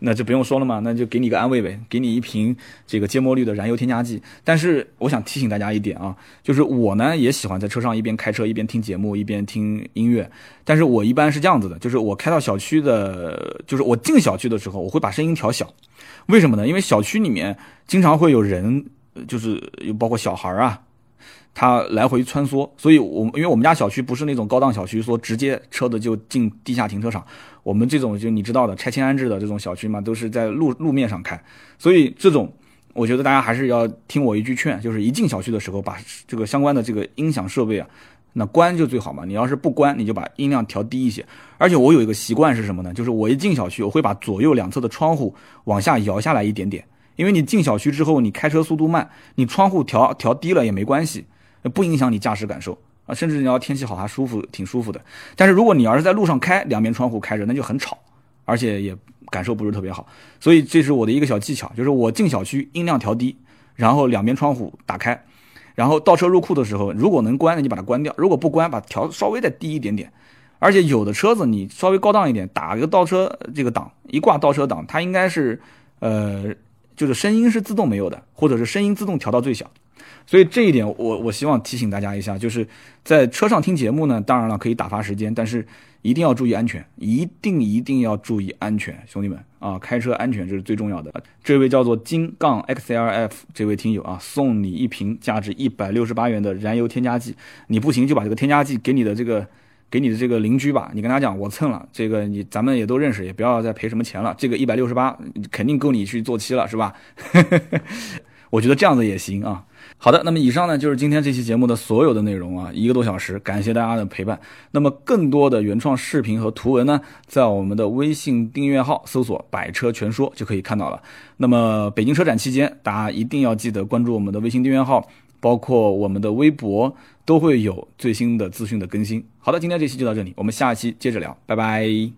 那就不用说了嘛，那就给你个安慰呗，给你一瓶这个芥末绿的燃油添加剂。但是我想提醒大家一点啊，就是我呢也喜欢在车上一边开车一边听节目一边听音乐。但是我一般是这样子的，就是我开到小区的，就是我进小区的时候，我会把声音调小。为什么呢？因为小区里面经常会有人，就是包括小孩啊它来回穿梭，所以我因为我们家小区不是那种高档小区，说直接车子就进地下停车场，我们这种就你知道的拆迁安置的这种小区嘛，都是在路路面上开，所以这种我觉得大家还是要听我一句劝，就是一进小区的时候把这个相关的这个音响设备啊，那关就最好嘛，你要是不关，你就把音量调低一些。而且我有一个习惯是什么呢？就是我一进小区，我会把左右两侧的窗户往下摇下来一点点，因为你进小区之后，你开车速度慢，你窗户调调低了也没关系。不影响你驾驶感受啊，甚至你要天气好还舒服，挺舒服的。但是如果你要是在路上开，两边窗户开着，那就很吵，而且也感受不是特别好。所以这是我的一个小技巧，就是我进小区音量调低，然后两边窗户打开，然后倒车入库的时候，如果能关，那你把它关掉；如果不关，把调稍微再低一点点。而且有的车子你稍微高档一点，打个倒车这个档，一挂倒车档，它应该是呃，就是声音是自动没有的，或者是声音自动调到最小。所以这一点，我我希望提醒大家一下，就是在车上听节目呢，当然了可以打发时间，但是一定要注意安全，一定一定要注意安全，兄弟们啊，开车安全这是最重要的。这位叫做金杠 XLF 这位听友啊，送你一瓶价值一百六十八元的燃油添加剂，你不行就把这个添加剂给你的这个给你的这个邻居吧，你跟他讲我蹭了，这个你咱们也都认识，也不要再赔什么钱了，这个一百六十八肯定够你去做漆了，是吧？我觉得这样子也行啊。好的，那么以上呢就是今天这期节目的所有的内容啊，一个多小时，感谢大家的陪伴。那么更多的原创视频和图文呢，在我们的微信订阅号搜索“百车全说”就可以看到了。那么北京车展期间，大家一定要记得关注我们的微信订阅号，包括我们的微博，都会有最新的资讯的更新。好的，今天这期就到这里，我们下期接着聊，拜拜。